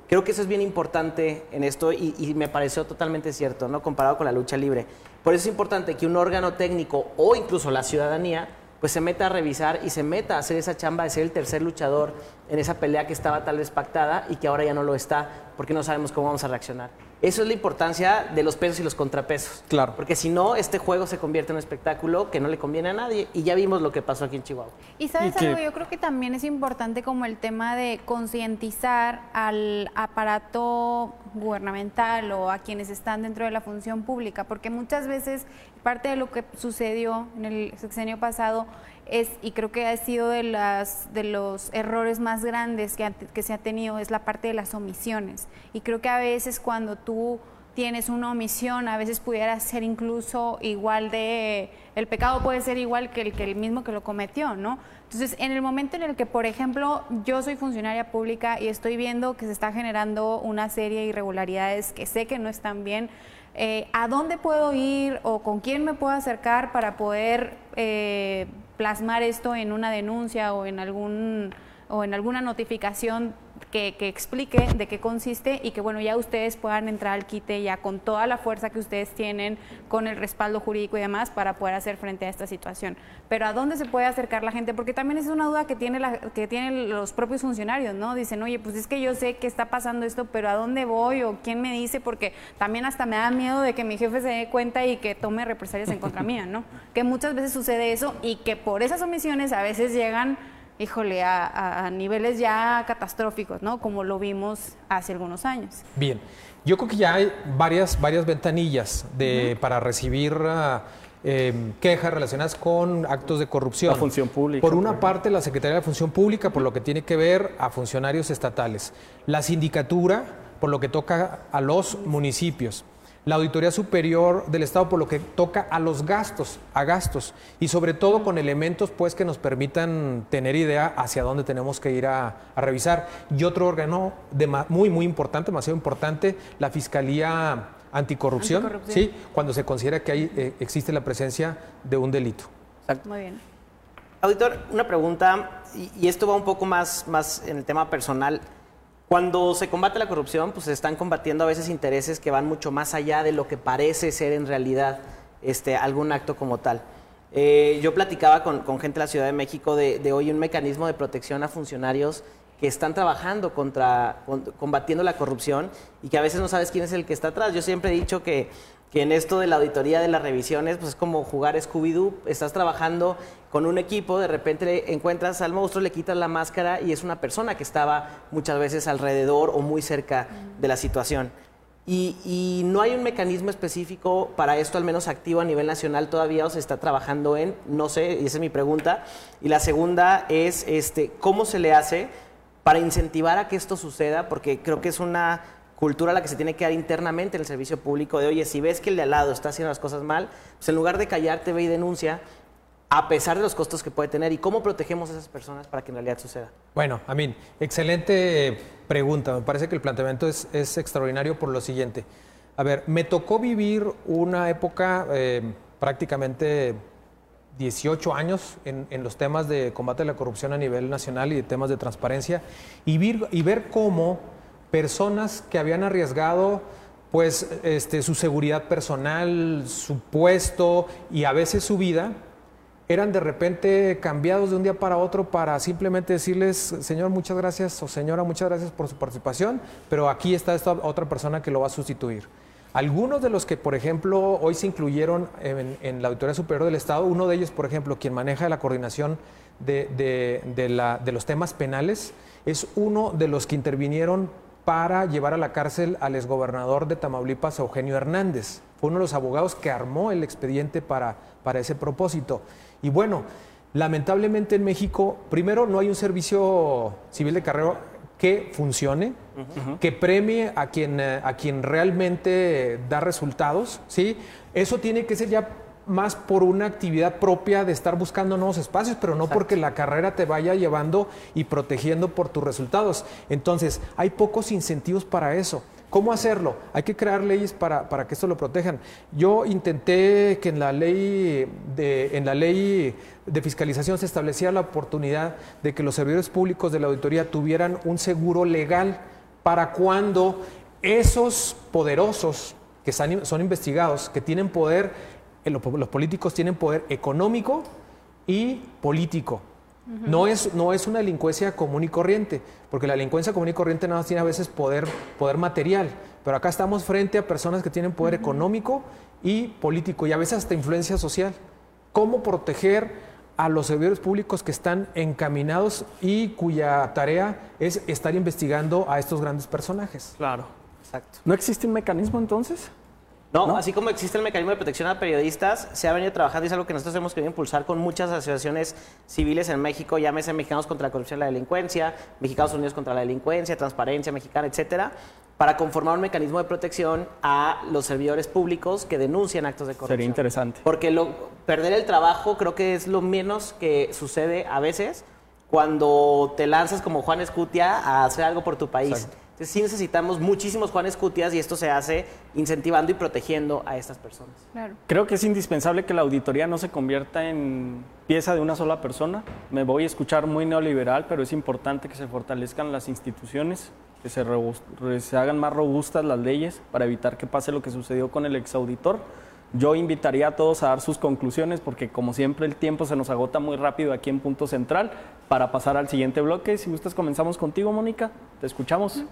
Speaker 4: Creo que eso es bien importante en esto y, y me pareció totalmente cierto, ¿no? Comparado con la lucha libre. Por eso es importante que un órgano técnico o incluso la ciudadanía pues se meta a revisar y se meta a hacer esa chamba de ser el tercer luchador en esa pelea que estaba tal vez pactada y que ahora ya no lo está porque no sabemos cómo vamos a reaccionar. Eso es la importancia de los pesos y los contrapesos.
Speaker 2: Claro.
Speaker 4: Porque si no, este juego se convierte en un espectáculo que no le conviene a nadie. Y ya vimos lo que pasó aquí en Chihuahua.
Speaker 5: Y sabes
Speaker 2: Y
Speaker 5: algo, yo creo que también es importante como el tema de concientizar al aparato gubernamental o a quienes están dentro de la función pública, porque muchas veces parte de lo que sucedió en el sexenio pasado es, y creo que ha sido de, las, de los errores más grandes que, que se ha tenido, es la parte de las omisiones. Y creo que a veces cuando tú tienes una omisión, a veces pudiera ser incluso igual de, el pecado puede ser igual que el, que el mismo que lo cometió, ¿no? Entonces, en el momento en el que, por ejemplo, yo soy funcionaria pública y estoy viendo que se está generando una serie de irregularidades que sé que no están bien, eh, ¿a dónde puedo ir o con quién me puedo acercar para poder eh, plasmar esto en una denuncia o en algún o en alguna notificación que, que, explique de qué consiste y que bueno, ya ustedes puedan entrar al quite ya con toda la fuerza que ustedes tienen, con el respaldo jurídico y demás para poder hacer frente a esta situación. Pero ¿a dónde se puede acercar la gente? Porque también es una duda que, tiene la, que tienen los propios funcionarios, ¿no? Dicen, oye, pues es que yo sé que está pasando esto, pero ¿a dónde voy o quién me dice? Porque también hasta me da miedo de que mi jefe se dé cuenta y que tome represalias en contra mía, ¿no? Que muchas veces sucede eso y que por esas omisiones a veces llegan híjole, a, niveles ya catastróficos, ¿no? Como lo vimos hace algunos años.
Speaker 3: Bien, yo creo que ya hay varias, varias ventanillas de, para recibir ah, em, quejas relacionadas con actos de corrupción.
Speaker 2: La función pública.
Speaker 3: Por una parte, la Secretaría de Función Pública, por lo que tiene que ver a funcionarios estatales. La sindicatura, por lo que toca a los municipios la Auditoría Superior del Estado por lo que toca a los gastos, a gastos, y sobre todo con elementos pues que nos permitan tener idea hacia dónde tenemos que ir a, revisar. Y otro órgano de, muy, muy importante, demasiado importante, la Fiscalía Anticorrupción, ¿sí? cuando se considera que hay, eh, existe la presencia de un delito.
Speaker 5: Exacto. Muy bien.
Speaker 4: Auditor, una pregunta, y, y esto va un poco más, más en el tema personal. Cuando se combate la corrupción, pues se están combatiendo a veces intereses que van mucho más allá de lo que parece ser en realidad este, algún acto como tal. Eh, yo platicaba con, gente de la Ciudad de México de, hoy un mecanismo de protección a funcionarios que están trabajando contra, combatiendo la corrupción y que a veces no sabes quién es el que está atrás. Yo siempre he dicho que que en esto de la auditoría de las revisiones, pues es como jugar Scooby-Doo, estás trabajando con un equipo, de repente encuentras al monstruo, le quitas la máscara y es una persona que estaba muchas veces alrededor o muy cerca de la situación. Y, no hay un mecanismo específico para esto, al menos activo a nivel nacional todavía, o se está trabajando en, no sé, y esa es mi pregunta. Y la segunda es, este, ¿cómo se le hace para incentivar a que esto suceda? Porque creo que es una cultura la que se tiene que dar internamente en el servicio público de, oye, si ves que el de al lado está haciendo las cosas mal, pues en lugar de callarte, ve y denuncia, a pesar de los costos que puede tener. ¿Y cómo protegemos a esas personas para que en realidad suceda?
Speaker 3: Bueno, Amin, excelente pregunta. Me parece que el planteamiento es, extraordinario por lo siguiente. A ver, me tocó vivir una época eh, prácticamente 18 años en, los temas de combate a la corrupción a nivel nacional y de temas de transparencia y, y ver cómo personas que habían arriesgado pues este, su seguridad personal, su puesto y a veces su vida, eran de repente cambiados de un día para otro para simplemente decirles, señor, muchas gracias o señora, muchas gracias por su participación, pero aquí está esta otra persona que lo va a sustituir. Algunos de los que, por ejemplo, hoy se incluyeron en, la Auditoría Superior del Estado, uno de ellos, por ejemplo, quien maneja la coordinación de, de los temas penales, es uno de los que intervinieron para llevar a la cárcel al exgobernador de Tamaulipas, Eugenio Hernández. Fue uno de los abogados que armó el expediente para, para ese propósito. Y bueno, lamentablemente en México, primero no hay un servicio civil de carrera que funcione, que premie a quien, eh, a quien realmente da resultados, ¿sí? Eso tiene que ser ya más por una actividad propia de estar buscando nuevos espacios, pero no porque la carrera te vaya llevando y protegiendo por tus resultados. Entonces, hay pocos incentivos para eso. ¿Cómo hacerlo? Hay que crear leyes para, que esto lo protejan. Yo intenté que en la ley de, en la ley de fiscalización se estableciera la oportunidad de que los servidores públicos de la auditoría tuvieran un seguro legal para cuando esos poderosos que son investigados, que tienen poder los políticos tienen poder económico y político. no, es, no es una delincuencia común y corriente, porque la delincuencia común y corriente nada más tiene a veces poder, poder material, pero acá estamos frente a personas que tienen poder económico y político y a veces hasta influencia social. ¿Cómo proteger a los servidores públicos que están encaminados y cuya tarea es estar investigando a estos grandes personajes?
Speaker 2: Claro, exacto. ¿No existe un mecanismo entonces?
Speaker 4: No, así como existe el mecanismo de protección a periodistas, se ha venido trabajando y es algo que nosotros hemos querido impulsar con muchas asociaciones civiles en México, llámese Mexicanos contra la Corrupción y la Delincuencia, Mexicanos Unidos contra la Delincuencia, Transparencia Mexicana, etcétera, para conformar un mecanismo de protección a los servidores públicos que denuncian actos de corrupción.
Speaker 2: Sería interesante.
Speaker 4: Porque lo, perder el trabajo creo que es lo menos que sucede a veces cuando te lanzas como Juan Escutia a hacer algo por tu país. Entonces sí necesitamos muchísimos Juanes Cutias y esto se hace incentivando y protegiendo a estas personas.
Speaker 5: Claro.
Speaker 2: Creo que es indispensable que la auditoría no se convierta en pieza de una sola persona. Me voy a escuchar muy neoliberal, pero es importante que se fortalezcan las instituciones, que se, se hagan más robustas las leyes para evitar que pase lo que sucedió con el exauditor. Yo invitaría a todos a dar sus conclusiones porque como siempre el tiempo se nos agota muy rápido aquí en Punto Central para pasar al siguiente bloque. Si gustas comenzamos contigo, Mónica. Te escuchamos.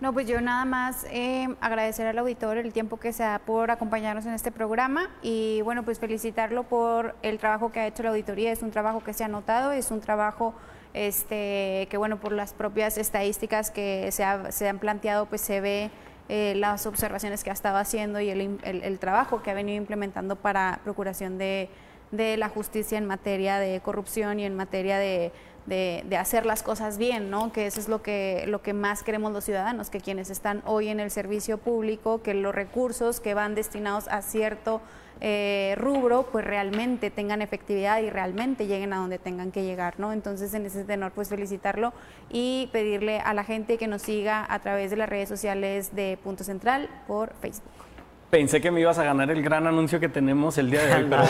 Speaker 5: No, pues yo nada más eh, agradecer al auditor el tiempo que se da por acompañarnos en este programa y bueno, pues felicitarlo por el trabajo que ha hecho la auditoría. Es un trabajo que se ha notado, es un trabajo este, que bueno, por las propias estadísticas que se, han planteado, pues se ve eh, las observaciones que ha estado haciendo y el, trabajo que ha venido implementando para procuración de, de la justicia en materia de corrupción y en materia de de, hacer las cosas bien, ¿no? Que eso es lo que, lo que más queremos los ciudadanos, que quienes están hoy en el servicio público, que los recursos que van destinados a cierto eh, rubro, pues realmente tengan efectividad y realmente lleguen a donde tengan que llegar, ¿no? Entonces, en ese tenor, pues felicitarlo y pedirle a la gente que nos siga a través de las redes sociales de Punto Central por Facebook.
Speaker 2: Pensé que me ibas a ganar el gran anuncio que tenemos el día de hoy, pero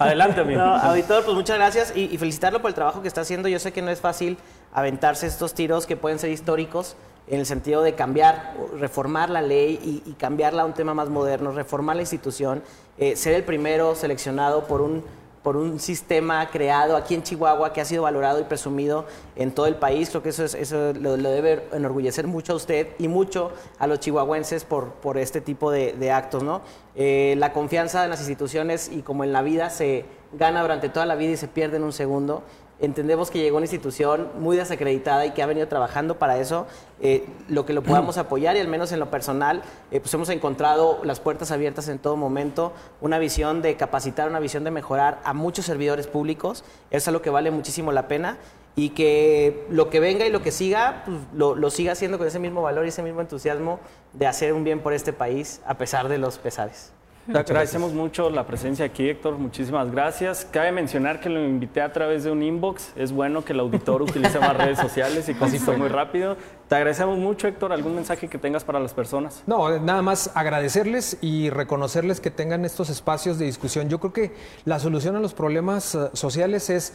Speaker 2: adelante, amigo.
Speaker 4: No, auditor, pues muchas gracias y, felicitarlo por el trabajo que está haciendo. Yo sé que no es fácil aventarse estos tiros que pueden ser históricos en el sentido de cambiar, reformar la ley y, cambiarla a un tema más moderno, reformar la institución, eh, ser el primero seleccionado por un por un sistema creado aquí en Chihuahua que ha sido valorado y presumido en todo el país. Creo que eso, es, eso lo, debe enorgullecer mucho a usted y mucho a los chihuahuenses por, por este tipo de, actos. ¿no? Eh, la confianza en las instituciones y como en la vida se gana durante toda la vida y se pierde en un segundo entendemos que llegó una institución muy desacreditada y que ha venido trabajando para eso, eh, lo que lo podamos apoyar y al menos en lo personal, eh, pues hemos encontrado las puertas abiertas en todo momento, una visión de capacitar, una visión de mejorar a muchos servidores públicos, eso es lo que vale muchísimo la pena y que lo que venga y lo que siga, pues, lo, lo siga haciendo con ese mismo valor y ese mismo entusiasmo de hacer un bien por este país a pesar de los pesares.
Speaker 2: Te agradecemos mucho la presencia aquí, Héctor. Muchísimas gracias. Cabe mencionar que lo invité a través de un inbox. Es bueno que el auditor utilice más redes sociales y fue muy rápido. Te agradecemos mucho, Héctor. ¿Algún mensaje que tengas para las personas?
Speaker 3: No, nada más agradecerles y reconocerles que tengan estos espacios de discusión. Yo creo que la solución a los problemas eh, sociales es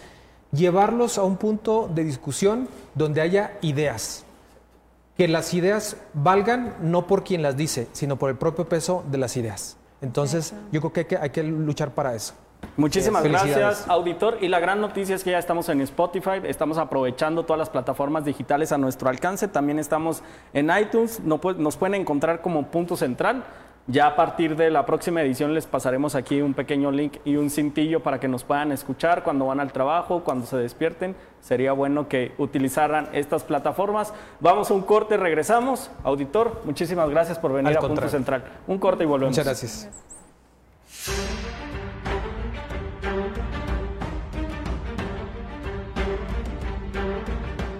Speaker 3: llevarlos a un punto de discusión donde haya ideas. Que las ideas valgan no por quien las dice, sino por el propio peso de las ideas. Entonces, yo creo que hay, que luchar para eso.
Speaker 2: Muchísimas gracias, auditor. Y la gran noticia es que ya estamos en Spotify, estamos aprovechando todas las plataformas digitales a nuestro alcance. También estamos en iTunes, nos pueden encontrar como punto central. Ya a partir de la próxima edición les pasaremos aquí un pequeño link y un cintillo para que nos puedan escuchar cuando van al trabajo, cuando se despierten. Sería bueno que utilizaran estas plataformas. Vamos a un corte, regresamos. Auditor, muchísimas gracias por venir a Punto Central. Un corte y volvemos.
Speaker 3: Muchas gracias.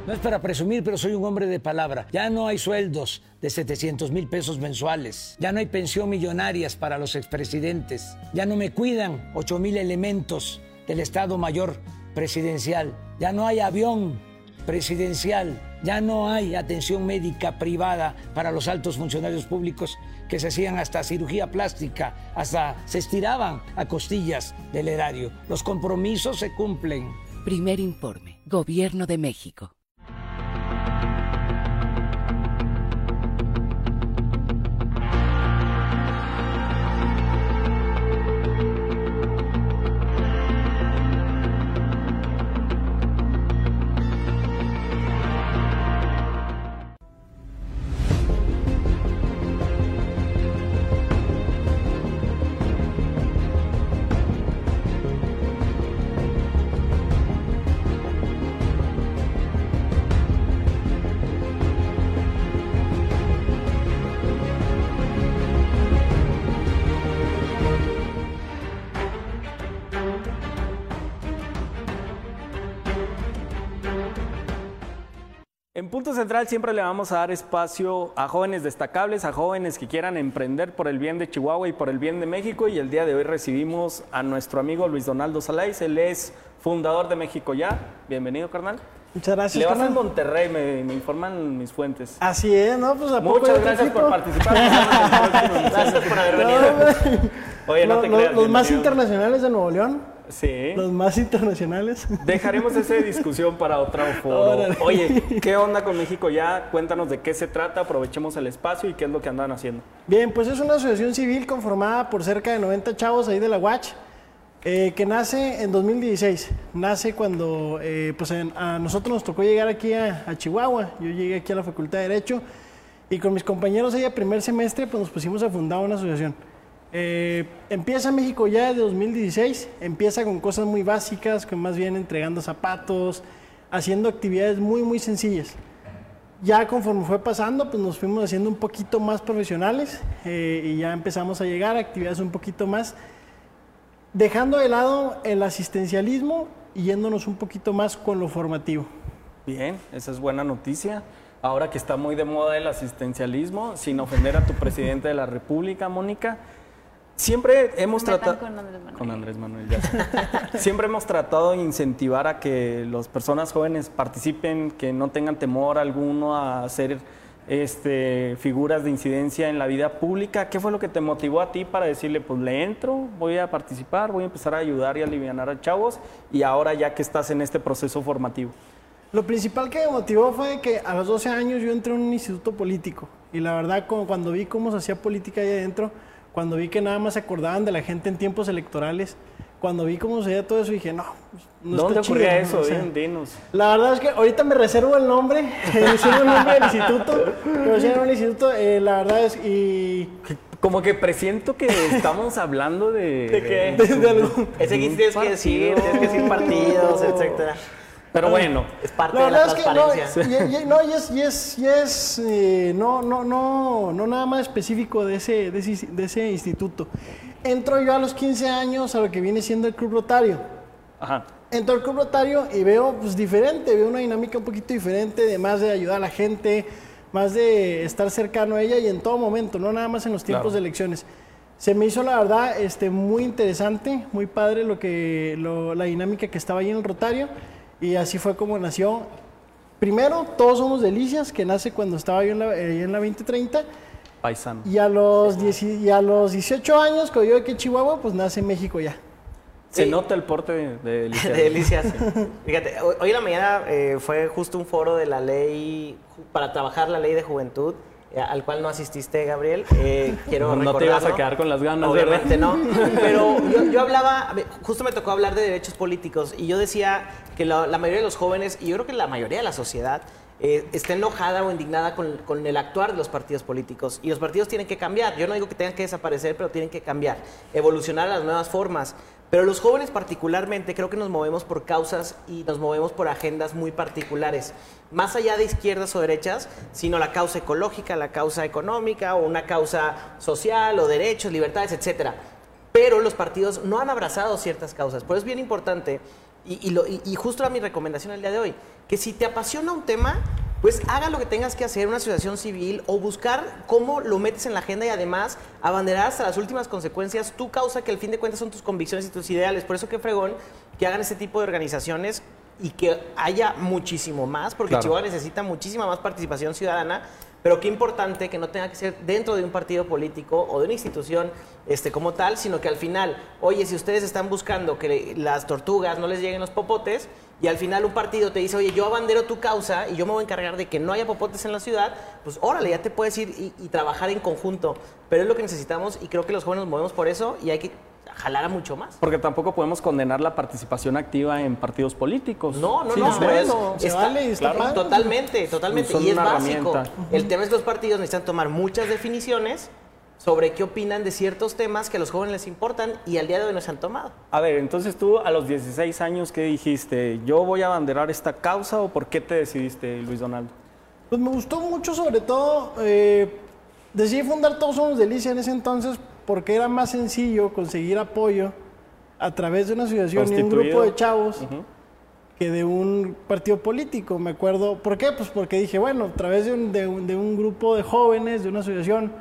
Speaker 6: No es para presumir, pero soy un hombre de palabra. Ya no hay sueldos de 700 mil pesos mensuales. Ya no hay pensión millonarias para los expresidentes. Ya no me cuidan 8 mil elementos del Estado Mayor Presidencial. Ya no hay avión presidencial. Ya no hay atención médica privada para los altos funcionarios públicos que se hacían hasta cirugía plástica, hasta se estiraban a costillas del erario. Los compromisos se cumplen.
Speaker 7: Primer informe. Gobierno de México.
Speaker 2: Central siempre le vamos a dar espacio a jóvenes destacables, a jóvenes que quieran emprender por el bien de Chihuahua y por el bien de México. Y el día de hoy recibimos a nuestro amigo Luis Donaldo Salais. Él es fundador de México Ya. Bienvenido, carnal.
Speaker 8: Muchas gracias.
Speaker 2: Le vas
Speaker 8: carnal.
Speaker 2: en Monterrey, me, me informan mis fuentes.
Speaker 8: Así es, ¿no? Pues a
Speaker 2: Muchas gracias por participar.
Speaker 4: Gracias por haber venido.
Speaker 2: Oye, no te
Speaker 8: lo-
Speaker 2: creas.
Speaker 8: Los más internacionales de Nuevo León.
Speaker 2: Sí.
Speaker 8: Los más internacionales.
Speaker 2: Dejaremos esa discusión para otro foro.
Speaker 8: Órale.
Speaker 2: Oye, ¿qué onda con México ya? Cuéntanos de qué se trata, aprovechemos el espacio y qué es lo que andan haciendo.
Speaker 8: Bien, pues es una asociación civil conformada por cerca de 90 chavos ahí de la Watch, eh, que nace en 2016. Nace cuando pues pues en- a nosotros nos tocó llegar aquí a, a Chihuahua. Yo llegué aquí a la Facultad de Derecho y con mis compañeros ahí a primer semestre pues nos pusimos a fundar una asociación. Eh, empieza México ya desde 2016, empieza con cosas muy básicas, con más bien entregando zapatos, haciendo actividades muy, muy sencillas ya conforme fue pasando, pues nos fuimos haciendo un poquito más profesionales eh, y ya empezamos a llegar a actividades un poquito más, dejando de lado el asistencialismo y yéndonos un poquito más con lo formativo.
Speaker 2: Bien, esa es buena noticia. Ahora que está muy de moda el asistencialismo, sin ofender a tu presidente de la República, Mónica, siempre hemos tratado...
Speaker 5: con Andrés Manuel.
Speaker 2: Con Andrés Manuel, ya sé. Siempre hemos tratado de incentivar a que las personas jóvenes participen, que no tengan temor alguno a ser este, figuras de incidencia en la vida pública. ¿Qué fue lo que te motivó a ti para decirle, pues le entro, voy a participar, voy a empezar a ayudar y aliviar a chavos y ahora ya que estás en este proceso formativo?
Speaker 8: Lo principal que me motivó fue que a los 12 años yo entré en un instituto político y la verdad como cuando vi cómo se hacía política ahí adentro, cuando vi que nada más se acordaban de la gente en tiempos electorales, cuando vi cómo se hacía todo eso dije, no, pues, no
Speaker 2: ¿Dónde
Speaker 8: está
Speaker 2: ocurría
Speaker 8: chido,
Speaker 2: eso?
Speaker 8: o sea,
Speaker 2: Din- dinos.
Speaker 8: La verdad es que ahorita me reservo el nombre, me reservo el nombre del instituto, pero sí era un instituto, eh, la verdad es, y
Speaker 2: Como que presiento que estamos hablando de...
Speaker 4: ¿De qué?
Speaker 2: de-
Speaker 8: De algo.
Speaker 4: Ese que tienes que decir, tienes que decir partidos, etcétera.
Speaker 2: Pero bueno,
Speaker 4: Es parte
Speaker 8: la
Speaker 4: de la
Speaker 8: es que no,
Speaker 4: transparencia.
Speaker 8: y, y- no, y es, y es, y es, eh, no, no, no, no nada más específico de ese, de ese, de ese instituto. Entro yo a los 15 años a lo que viene siendo el Club Rotario.
Speaker 2: ajá.
Speaker 8: Entro al Club Rotario y veo pues diferente, veo una dinámica un poquito diferente, de más de ayudar a la gente, más de estar cercano a ella y en todo momento, no nada más en los tiempos
Speaker 2: Claro.
Speaker 8: de elecciones. Se me hizo la verdad este, muy interesante, muy padre lo que, lo- la dinámica que estaba ahí en el Rotario y así fue como nació. Primero, todos somos delicias, que nace cuando estaba yo en la, eh, en la 2030
Speaker 2: Paisano.
Speaker 8: y a, los 10 y a los 18 años, cuando yo aquí en Chihuahua, pues nace México ya.
Speaker 2: Se
Speaker 4: Sí.
Speaker 2: nota el porte de, de Alicia.
Speaker 4: De delicias. Fíjate, hoy, en la mañana eh, fue justo un foro de la ley, para trabajar la ley de juventud, al cual no asististe, Gabriel. Eh, quiero
Speaker 2: No te ibas a quedar con las ganas,
Speaker 4: Obviamente
Speaker 2: ¿verdad?
Speaker 4: no. Pero yo, yo hablaba, justo me tocó hablar de derechos políticos y yo decía que la, la mayoría de los jóvenes, y yo creo que la mayoría de la sociedad, eh, está enojada o indignada con, con el actuar de los partidos políticos. Y los partidos tienen que cambiar. Yo no digo que tengan que desaparecer, pero tienen que cambiar, evolucionar a las nuevas formas. Pero los jóvenes particularmente creo que nos movemos por causas y nos movemos por agendas muy particulares. Más allá de izquierdas o derechas, sino la causa ecológica, la causa económica o una causa social o derechos, libertades, etcétera pero los partidos no han abrazado ciertas causas. Por eso es bien importante, y, y lo- y- y justo era mi recomendación el día de hoy, que si te apasiona un tema, pues haga lo que tengas que hacer, una asociación civil, o buscar cómo lo metes en la agenda y además abanderar hasta las últimas consecuencias tu causa, que al fin de cuentas son tus convicciones y tus ideales. Por eso que fregón que hagan ese tipo de organizaciones y que haya muchísimo más, porque
Speaker 2: Claro.
Speaker 4: Chihuahua necesita muchísima más participación ciudadana, pero qué importante que no tenga que ser dentro de un partido político o de una institución este, como tal, sino que al final, oye, si ustedes están buscando que las tortugas no les lleguen los popotes, y al final un partido te dice, oye, yo abandero tu causa y yo me voy a encargar de que no haya popotes en la ciudad, pues órale, ya te puedes ir y, y trabajar en conjunto. Pero es lo que necesitamos y creo que los jóvenes nos movemos por eso y hay que jalar a mucho más.
Speaker 2: Porque tampoco podemos condenar la participación activa en partidos políticos.
Speaker 4: No, no,
Speaker 2: Sí,
Speaker 4: no,
Speaker 2: es
Speaker 4: pero es-
Speaker 2: bueno.
Speaker 8: Se vale está padre.
Speaker 4: Totalmente, totalmente.
Speaker 2: Son
Speaker 4: y es básico. El tema es que los partidos necesitan tomar muchas definiciones sobre qué opinan de ciertos temas que a los jóvenes les importan y al día de hoy no se han tomado.
Speaker 2: A ver, entonces tú a los 16 años, ¿qué dijiste? ¿Yo voy a abanderar esta causa o por qué te decidiste, Luis Donaldo?
Speaker 8: Pues me gustó mucho, sobre todo, eh, decidí fundar Todos Somos Delicia en ese entonces porque era más sencillo conseguir apoyo a través de una asociación y un grupo de chavos que de un partido político. Me acuerdo, ¿por qué? Pues porque dije, bueno, a través de un, de un- de un grupo de jóvenes, de una asociación,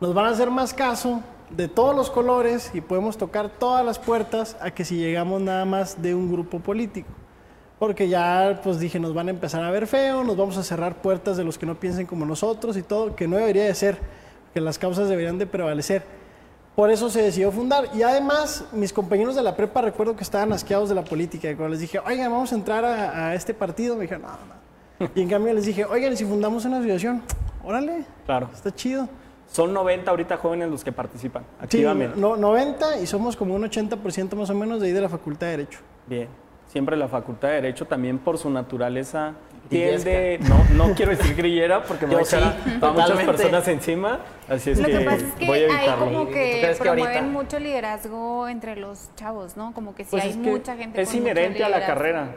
Speaker 8: nos van a hacer más caso de todos los colores y podemos tocar todas las puertas a que si llegamos nada más de un grupo político. porque ya pues dije, nos van a empezar a ver feo, nos vamos a cerrar puertas de los que no piensen como nosotros y todo, que no debería de ser, que las causas deberían de prevalecer. Por eso se decidió fundar. Y además, mis compañeros de la prepa recuerdo que estaban asqueados de la política. Y cuando les dije, oigan, vamos a entrar a, a este partido, me dijeron, no, no. Y en cambio les dije, oigan, ¿y si fundamos una asociación, órale,
Speaker 2: Claro.
Speaker 8: está chido.
Speaker 2: Son 90 ahorita jóvenes los que participan
Speaker 8: Sí,
Speaker 2: activamente.
Speaker 8: no, 90 y somos como un 80% más o menos de ahí de la Facultad de Derecho.
Speaker 2: Bien. Siempre la Facultad de Derecho también por su naturaleza. Tiende, no, no quiero decir grillera porque me voy a echar a-
Speaker 4: sí,
Speaker 2: a, muchas personas encima, así es
Speaker 5: Lo
Speaker 2: que,
Speaker 5: que pasa es que
Speaker 2: voy a
Speaker 5: hay
Speaker 2: evitarlo.
Speaker 5: como
Speaker 4: ¿Tú
Speaker 5: que
Speaker 4: crees que ahorita?
Speaker 5: promueven mucho liderazgo entre los chavos, ¿no? Como que si
Speaker 2: Pues
Speaker 5: hay
Speaker 2: es que
Speaker 5: mucha gente
Speaker 2: es
Speaker 5: con mucho
Speaker 2: inherente a la carrera.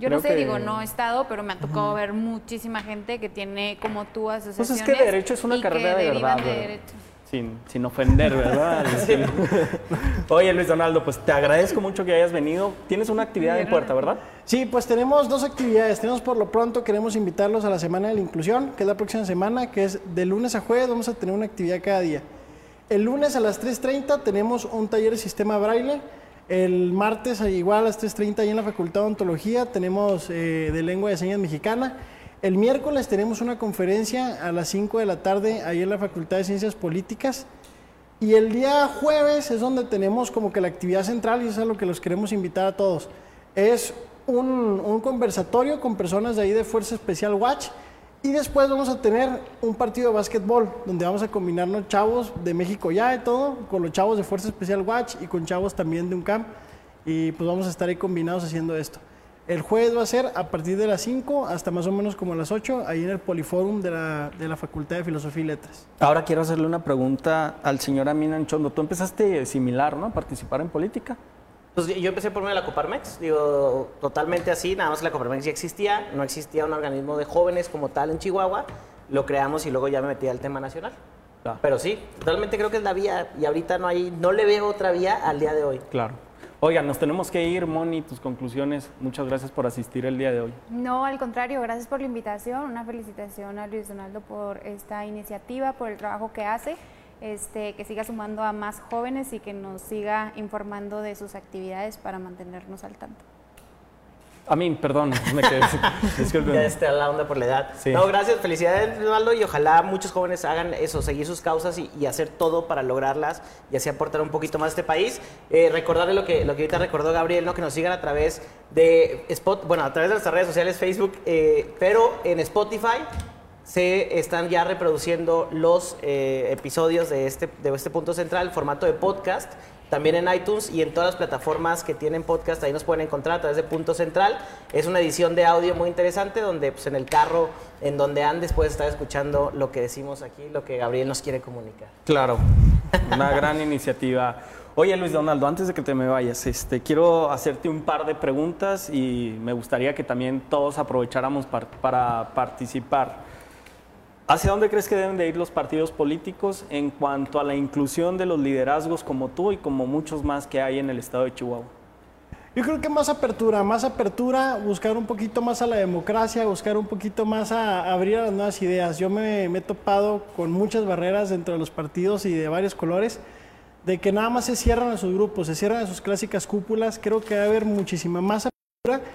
Speaker 5: Yo
Speaker 2: Creo
Speaker 5: no sé,
Speaker 2: que-
Speaker 5: digo, no he estado, pero me ha tocado ver muchísima gente que tiene como tú asociaciones.
Speaker 2: Pues es que derecho es una
Speaker 5: y que
Speaker 2: carrera de
Speaker 5: derivan
Speaker 2: verdad,
Speaker 5: de derecho.
Speaker 2: Sin, sin ofender, ¿verdad? Sí. Oye, Luis Donaldo, pues te agradezco mucho que hayas venido. Tienes una actividad en puerta, ¿verdad?
Speaker 8: Sí, pues tenemos dos actividades. Tenemos por lo pronto, queremos invitarlos a la Semana de la Inclusión, que es la próxima semana, que es de lunes a jueves, vamos a tener una actividad cada día. El lunes a las 3.30 tenemos un taller de sistema braille. El martes, igual a las 3.30, ahí en la Facultad de Ontología, tenemos eh, de lengua de señas mexicana. El miércoles tenemos una conferencia a las 5 de la tarde, ahí en la Facultad de Ciencias Políticas. Y el día jueves es donde tenemos como que la actividad central y eso es a lo que los queremos invitar a todos. Es un, un conversatorio con personas de ahí de Fuerza Especial Watch y después vamos a tener un partido de básquetbol donde vamos a combinarnos chavos de México ya y todo con los chavos de Fuerza Especial Watch y con chavos también de UNCAM y pues vamos a estar ahí combinados haciendo esto. El jueves va a ser a partir de las 5 hasta más o menos como las 8 ahí en el Poliforum de la, de la Facultad de Filosofía y Letras.
Speaker 2: Ahora quiero hacerle una pregunta al señor Amin Anchondo. Tú empezaste similar, ¿no? A participar en política.
Speaker 4: Pues yo empecé por medio de la Coparmex, digo, totalmente así, nada más que la Coparmex ya existía, no existía un organismo de jóvenes como tal en Chihuahua, lo creamos y luego ya me metí al tema nacional.
Speaker 2: Claro.
Speaker 4: Pero sí, totalmente creo que es la vía y ahorita no hay, no le veo otra vía al día de hoy.
Speaker 2: Claro. Oigan, nos tenemos que ir, Moni, tus conclusiones. Muchas gracias por asistir el día de hoy.
Speaker 5: No, al contrario, gracias por la invitación. Una felicitación a Luis Donaldo por esta iniciativa, por el trabajo que hace. Este, que siga sumando a más jóvenes y que nos siga informando de sus actividades para mantenernos al tanto.
Speaker 2: Amin, perdón, me quedé. Discúlpenme.
Speaker 4: Ya está la onda por la edad.
Speaker 2: Sí.
Speaker 4: No, gracias, felicidades, Ronaldo, y ojalá muchos jóvenes hagan eso, seguir sus causas y, y hacer todo para lograrlas y así aportar un poquito más a este país. Eh, recordarle lo que, lo que ahorita recordó Gabriel, ¿no? que nos sigan a través de Spot, bueno, a través de nuestras redes sociales, Facebook, eh, pero en Spotify se están ya reproduciendo los eh, episodios de este, de este punto central, formato de podcast. También en iTunes y en todas las plataformas que tienen podcast, ahí nos pueden encontrar a través de Punto Central. Es una edición de audio muy interesante donde pues, en el carro, en donde andes, puedes estar escuchando lo que decimos aquí, lo que Gabriel nos quiere comunicar.
Speaker 2: Claro, una gran iniciativa. Oye, Luis Donaldo, antes de que te me vayas, este, quiero hacerte un par de preguntas y me gustaría que también todos aprovecháramos par- para participar. ¿Hacia dónde crees que deben de ir los partidos políticos en cuanto a la inclusión de los liderazgos como tú y como muchos más que hay en el estado de Chihuahua?
Speaker 8: Yo creo que más apertura, más apertura, buscar un poquito más a la democracia, buscar un poquito más a, a abrir a las nuevas ideas. Yo me, me he topado con muchas barreras dentro de los partidos y de varios colores, de que nada más se cierran a sus grupos, se cierran a sus clásicas cúpulas. Creo que debe haber muchísima más apertura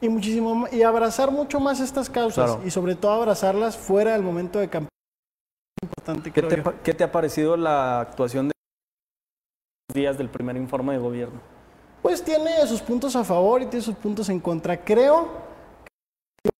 Speaker 8: y, muchísimo, y abrazar mucho más estas causas
Speaker 2: Claro.
Speaker 8: y sobre todo abrazarlas fuera del momento de campaña. Importante,
Speaker 2: ¿Qué te, qué ha parecido la actuación de los días del primer informe de gobierno?
Speaker 8: Pues tiene sus puntos a favor y tiene sus puntos en contra. Creo que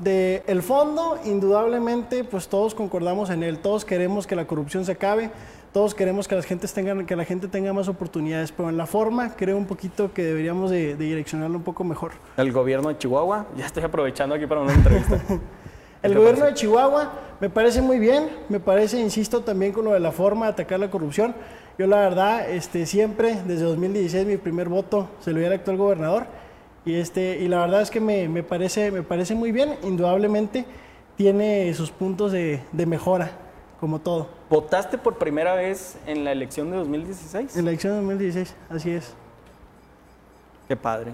Speaker 8: de el fondo, indudablemente, pues todos concordamos en él. Todos queremos que la corrupción se acabe. Todos queremos que las gentes tengan, que la gente tenga más oportunidades. Pero en la forma, creo un poquito que deberíamos de, de direccionarlo un poco mejor.
Speaker 2: El gobierno de Chihuahua, ya estoy aprovechando aquí para una entrevista.
Speaker 8: El gobierno
Speaker 2: parece?
Speaker 8: de Chihuahua me parece muy bien, me parece, insisto, también con lo de la forma de atacar la corrupción. Yo la verdad, este, siempre, desde 2016, mi primer voto se lo dio al actual gobernador. Y, este, y la verdad es que me, me parece, me parece muy bien, indudablemente tiene sus puntos de, de mejora, como todo.
Speaker 2: ¿Votaste por primera vez en la elección de 2016?
Speaker 8: En la elección de 2016, así es.
Speaker 2: Qué padre.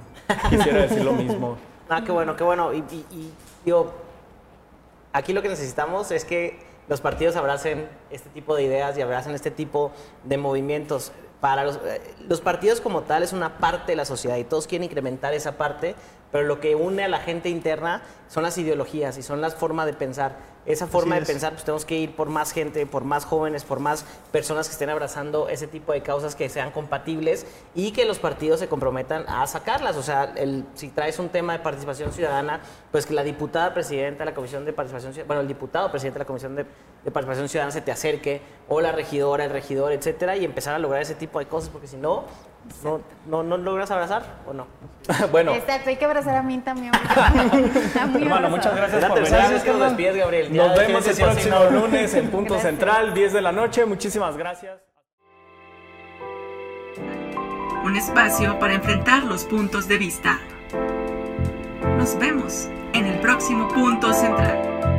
Speaker 2: Quisiera decir lo mismo.
Speaker 4: Ah, qué bueno, qué bueno. Y, y- y, digo, aquí lo que necesitamos es que los partidos abracen este tipo de ideas y abracen este tipo de movimientos. para los, eh, los partidos como tal es una parte de la sociedad y todos quieren incrementar esa parte, pero lo que une a la gente interna son las ideologías y son las formas de pensar. Esa forma de pensar, pues tenemos que ir por más gente, por más jóvenes, por más personas que estén abrazando ese tipo de causas que sean compatibles y que los partidos se comprometan a sacarlas. O sea, el, si traes un tema de participación ciudadana, pues que la diputada presidenta de la Comisión de Participación Ciudadana, bueno, el diputado presidente de la Comisión de, de Participación Ciudadana se te acerque, o la regidora, el regidor, etcétera, y empezar a lograr ese tipo de cosas, porque si no, no, no, no logras abrazar o no.
Speaker 2: bueno,
Speaker 5: Exacto, hay que abrazar a mí también.
Speaker 2: hermano, muchas gracias por venir.
Speaker 4: que nos despides, Gabriel. Ya
Speaker 2: Nos vemos
Speaker 4: el
Speaker 2: próximo
Speaker 4: próximo.
Speaker 2: lunes en Punto
Speaker 5: Gracias.
Speaker 2: Central, 10 de la noche. Muchísimas gracias.
Speaker 1: Un espacio para enfrentar los puntos de vista. Nos vemos en el próximo punto central.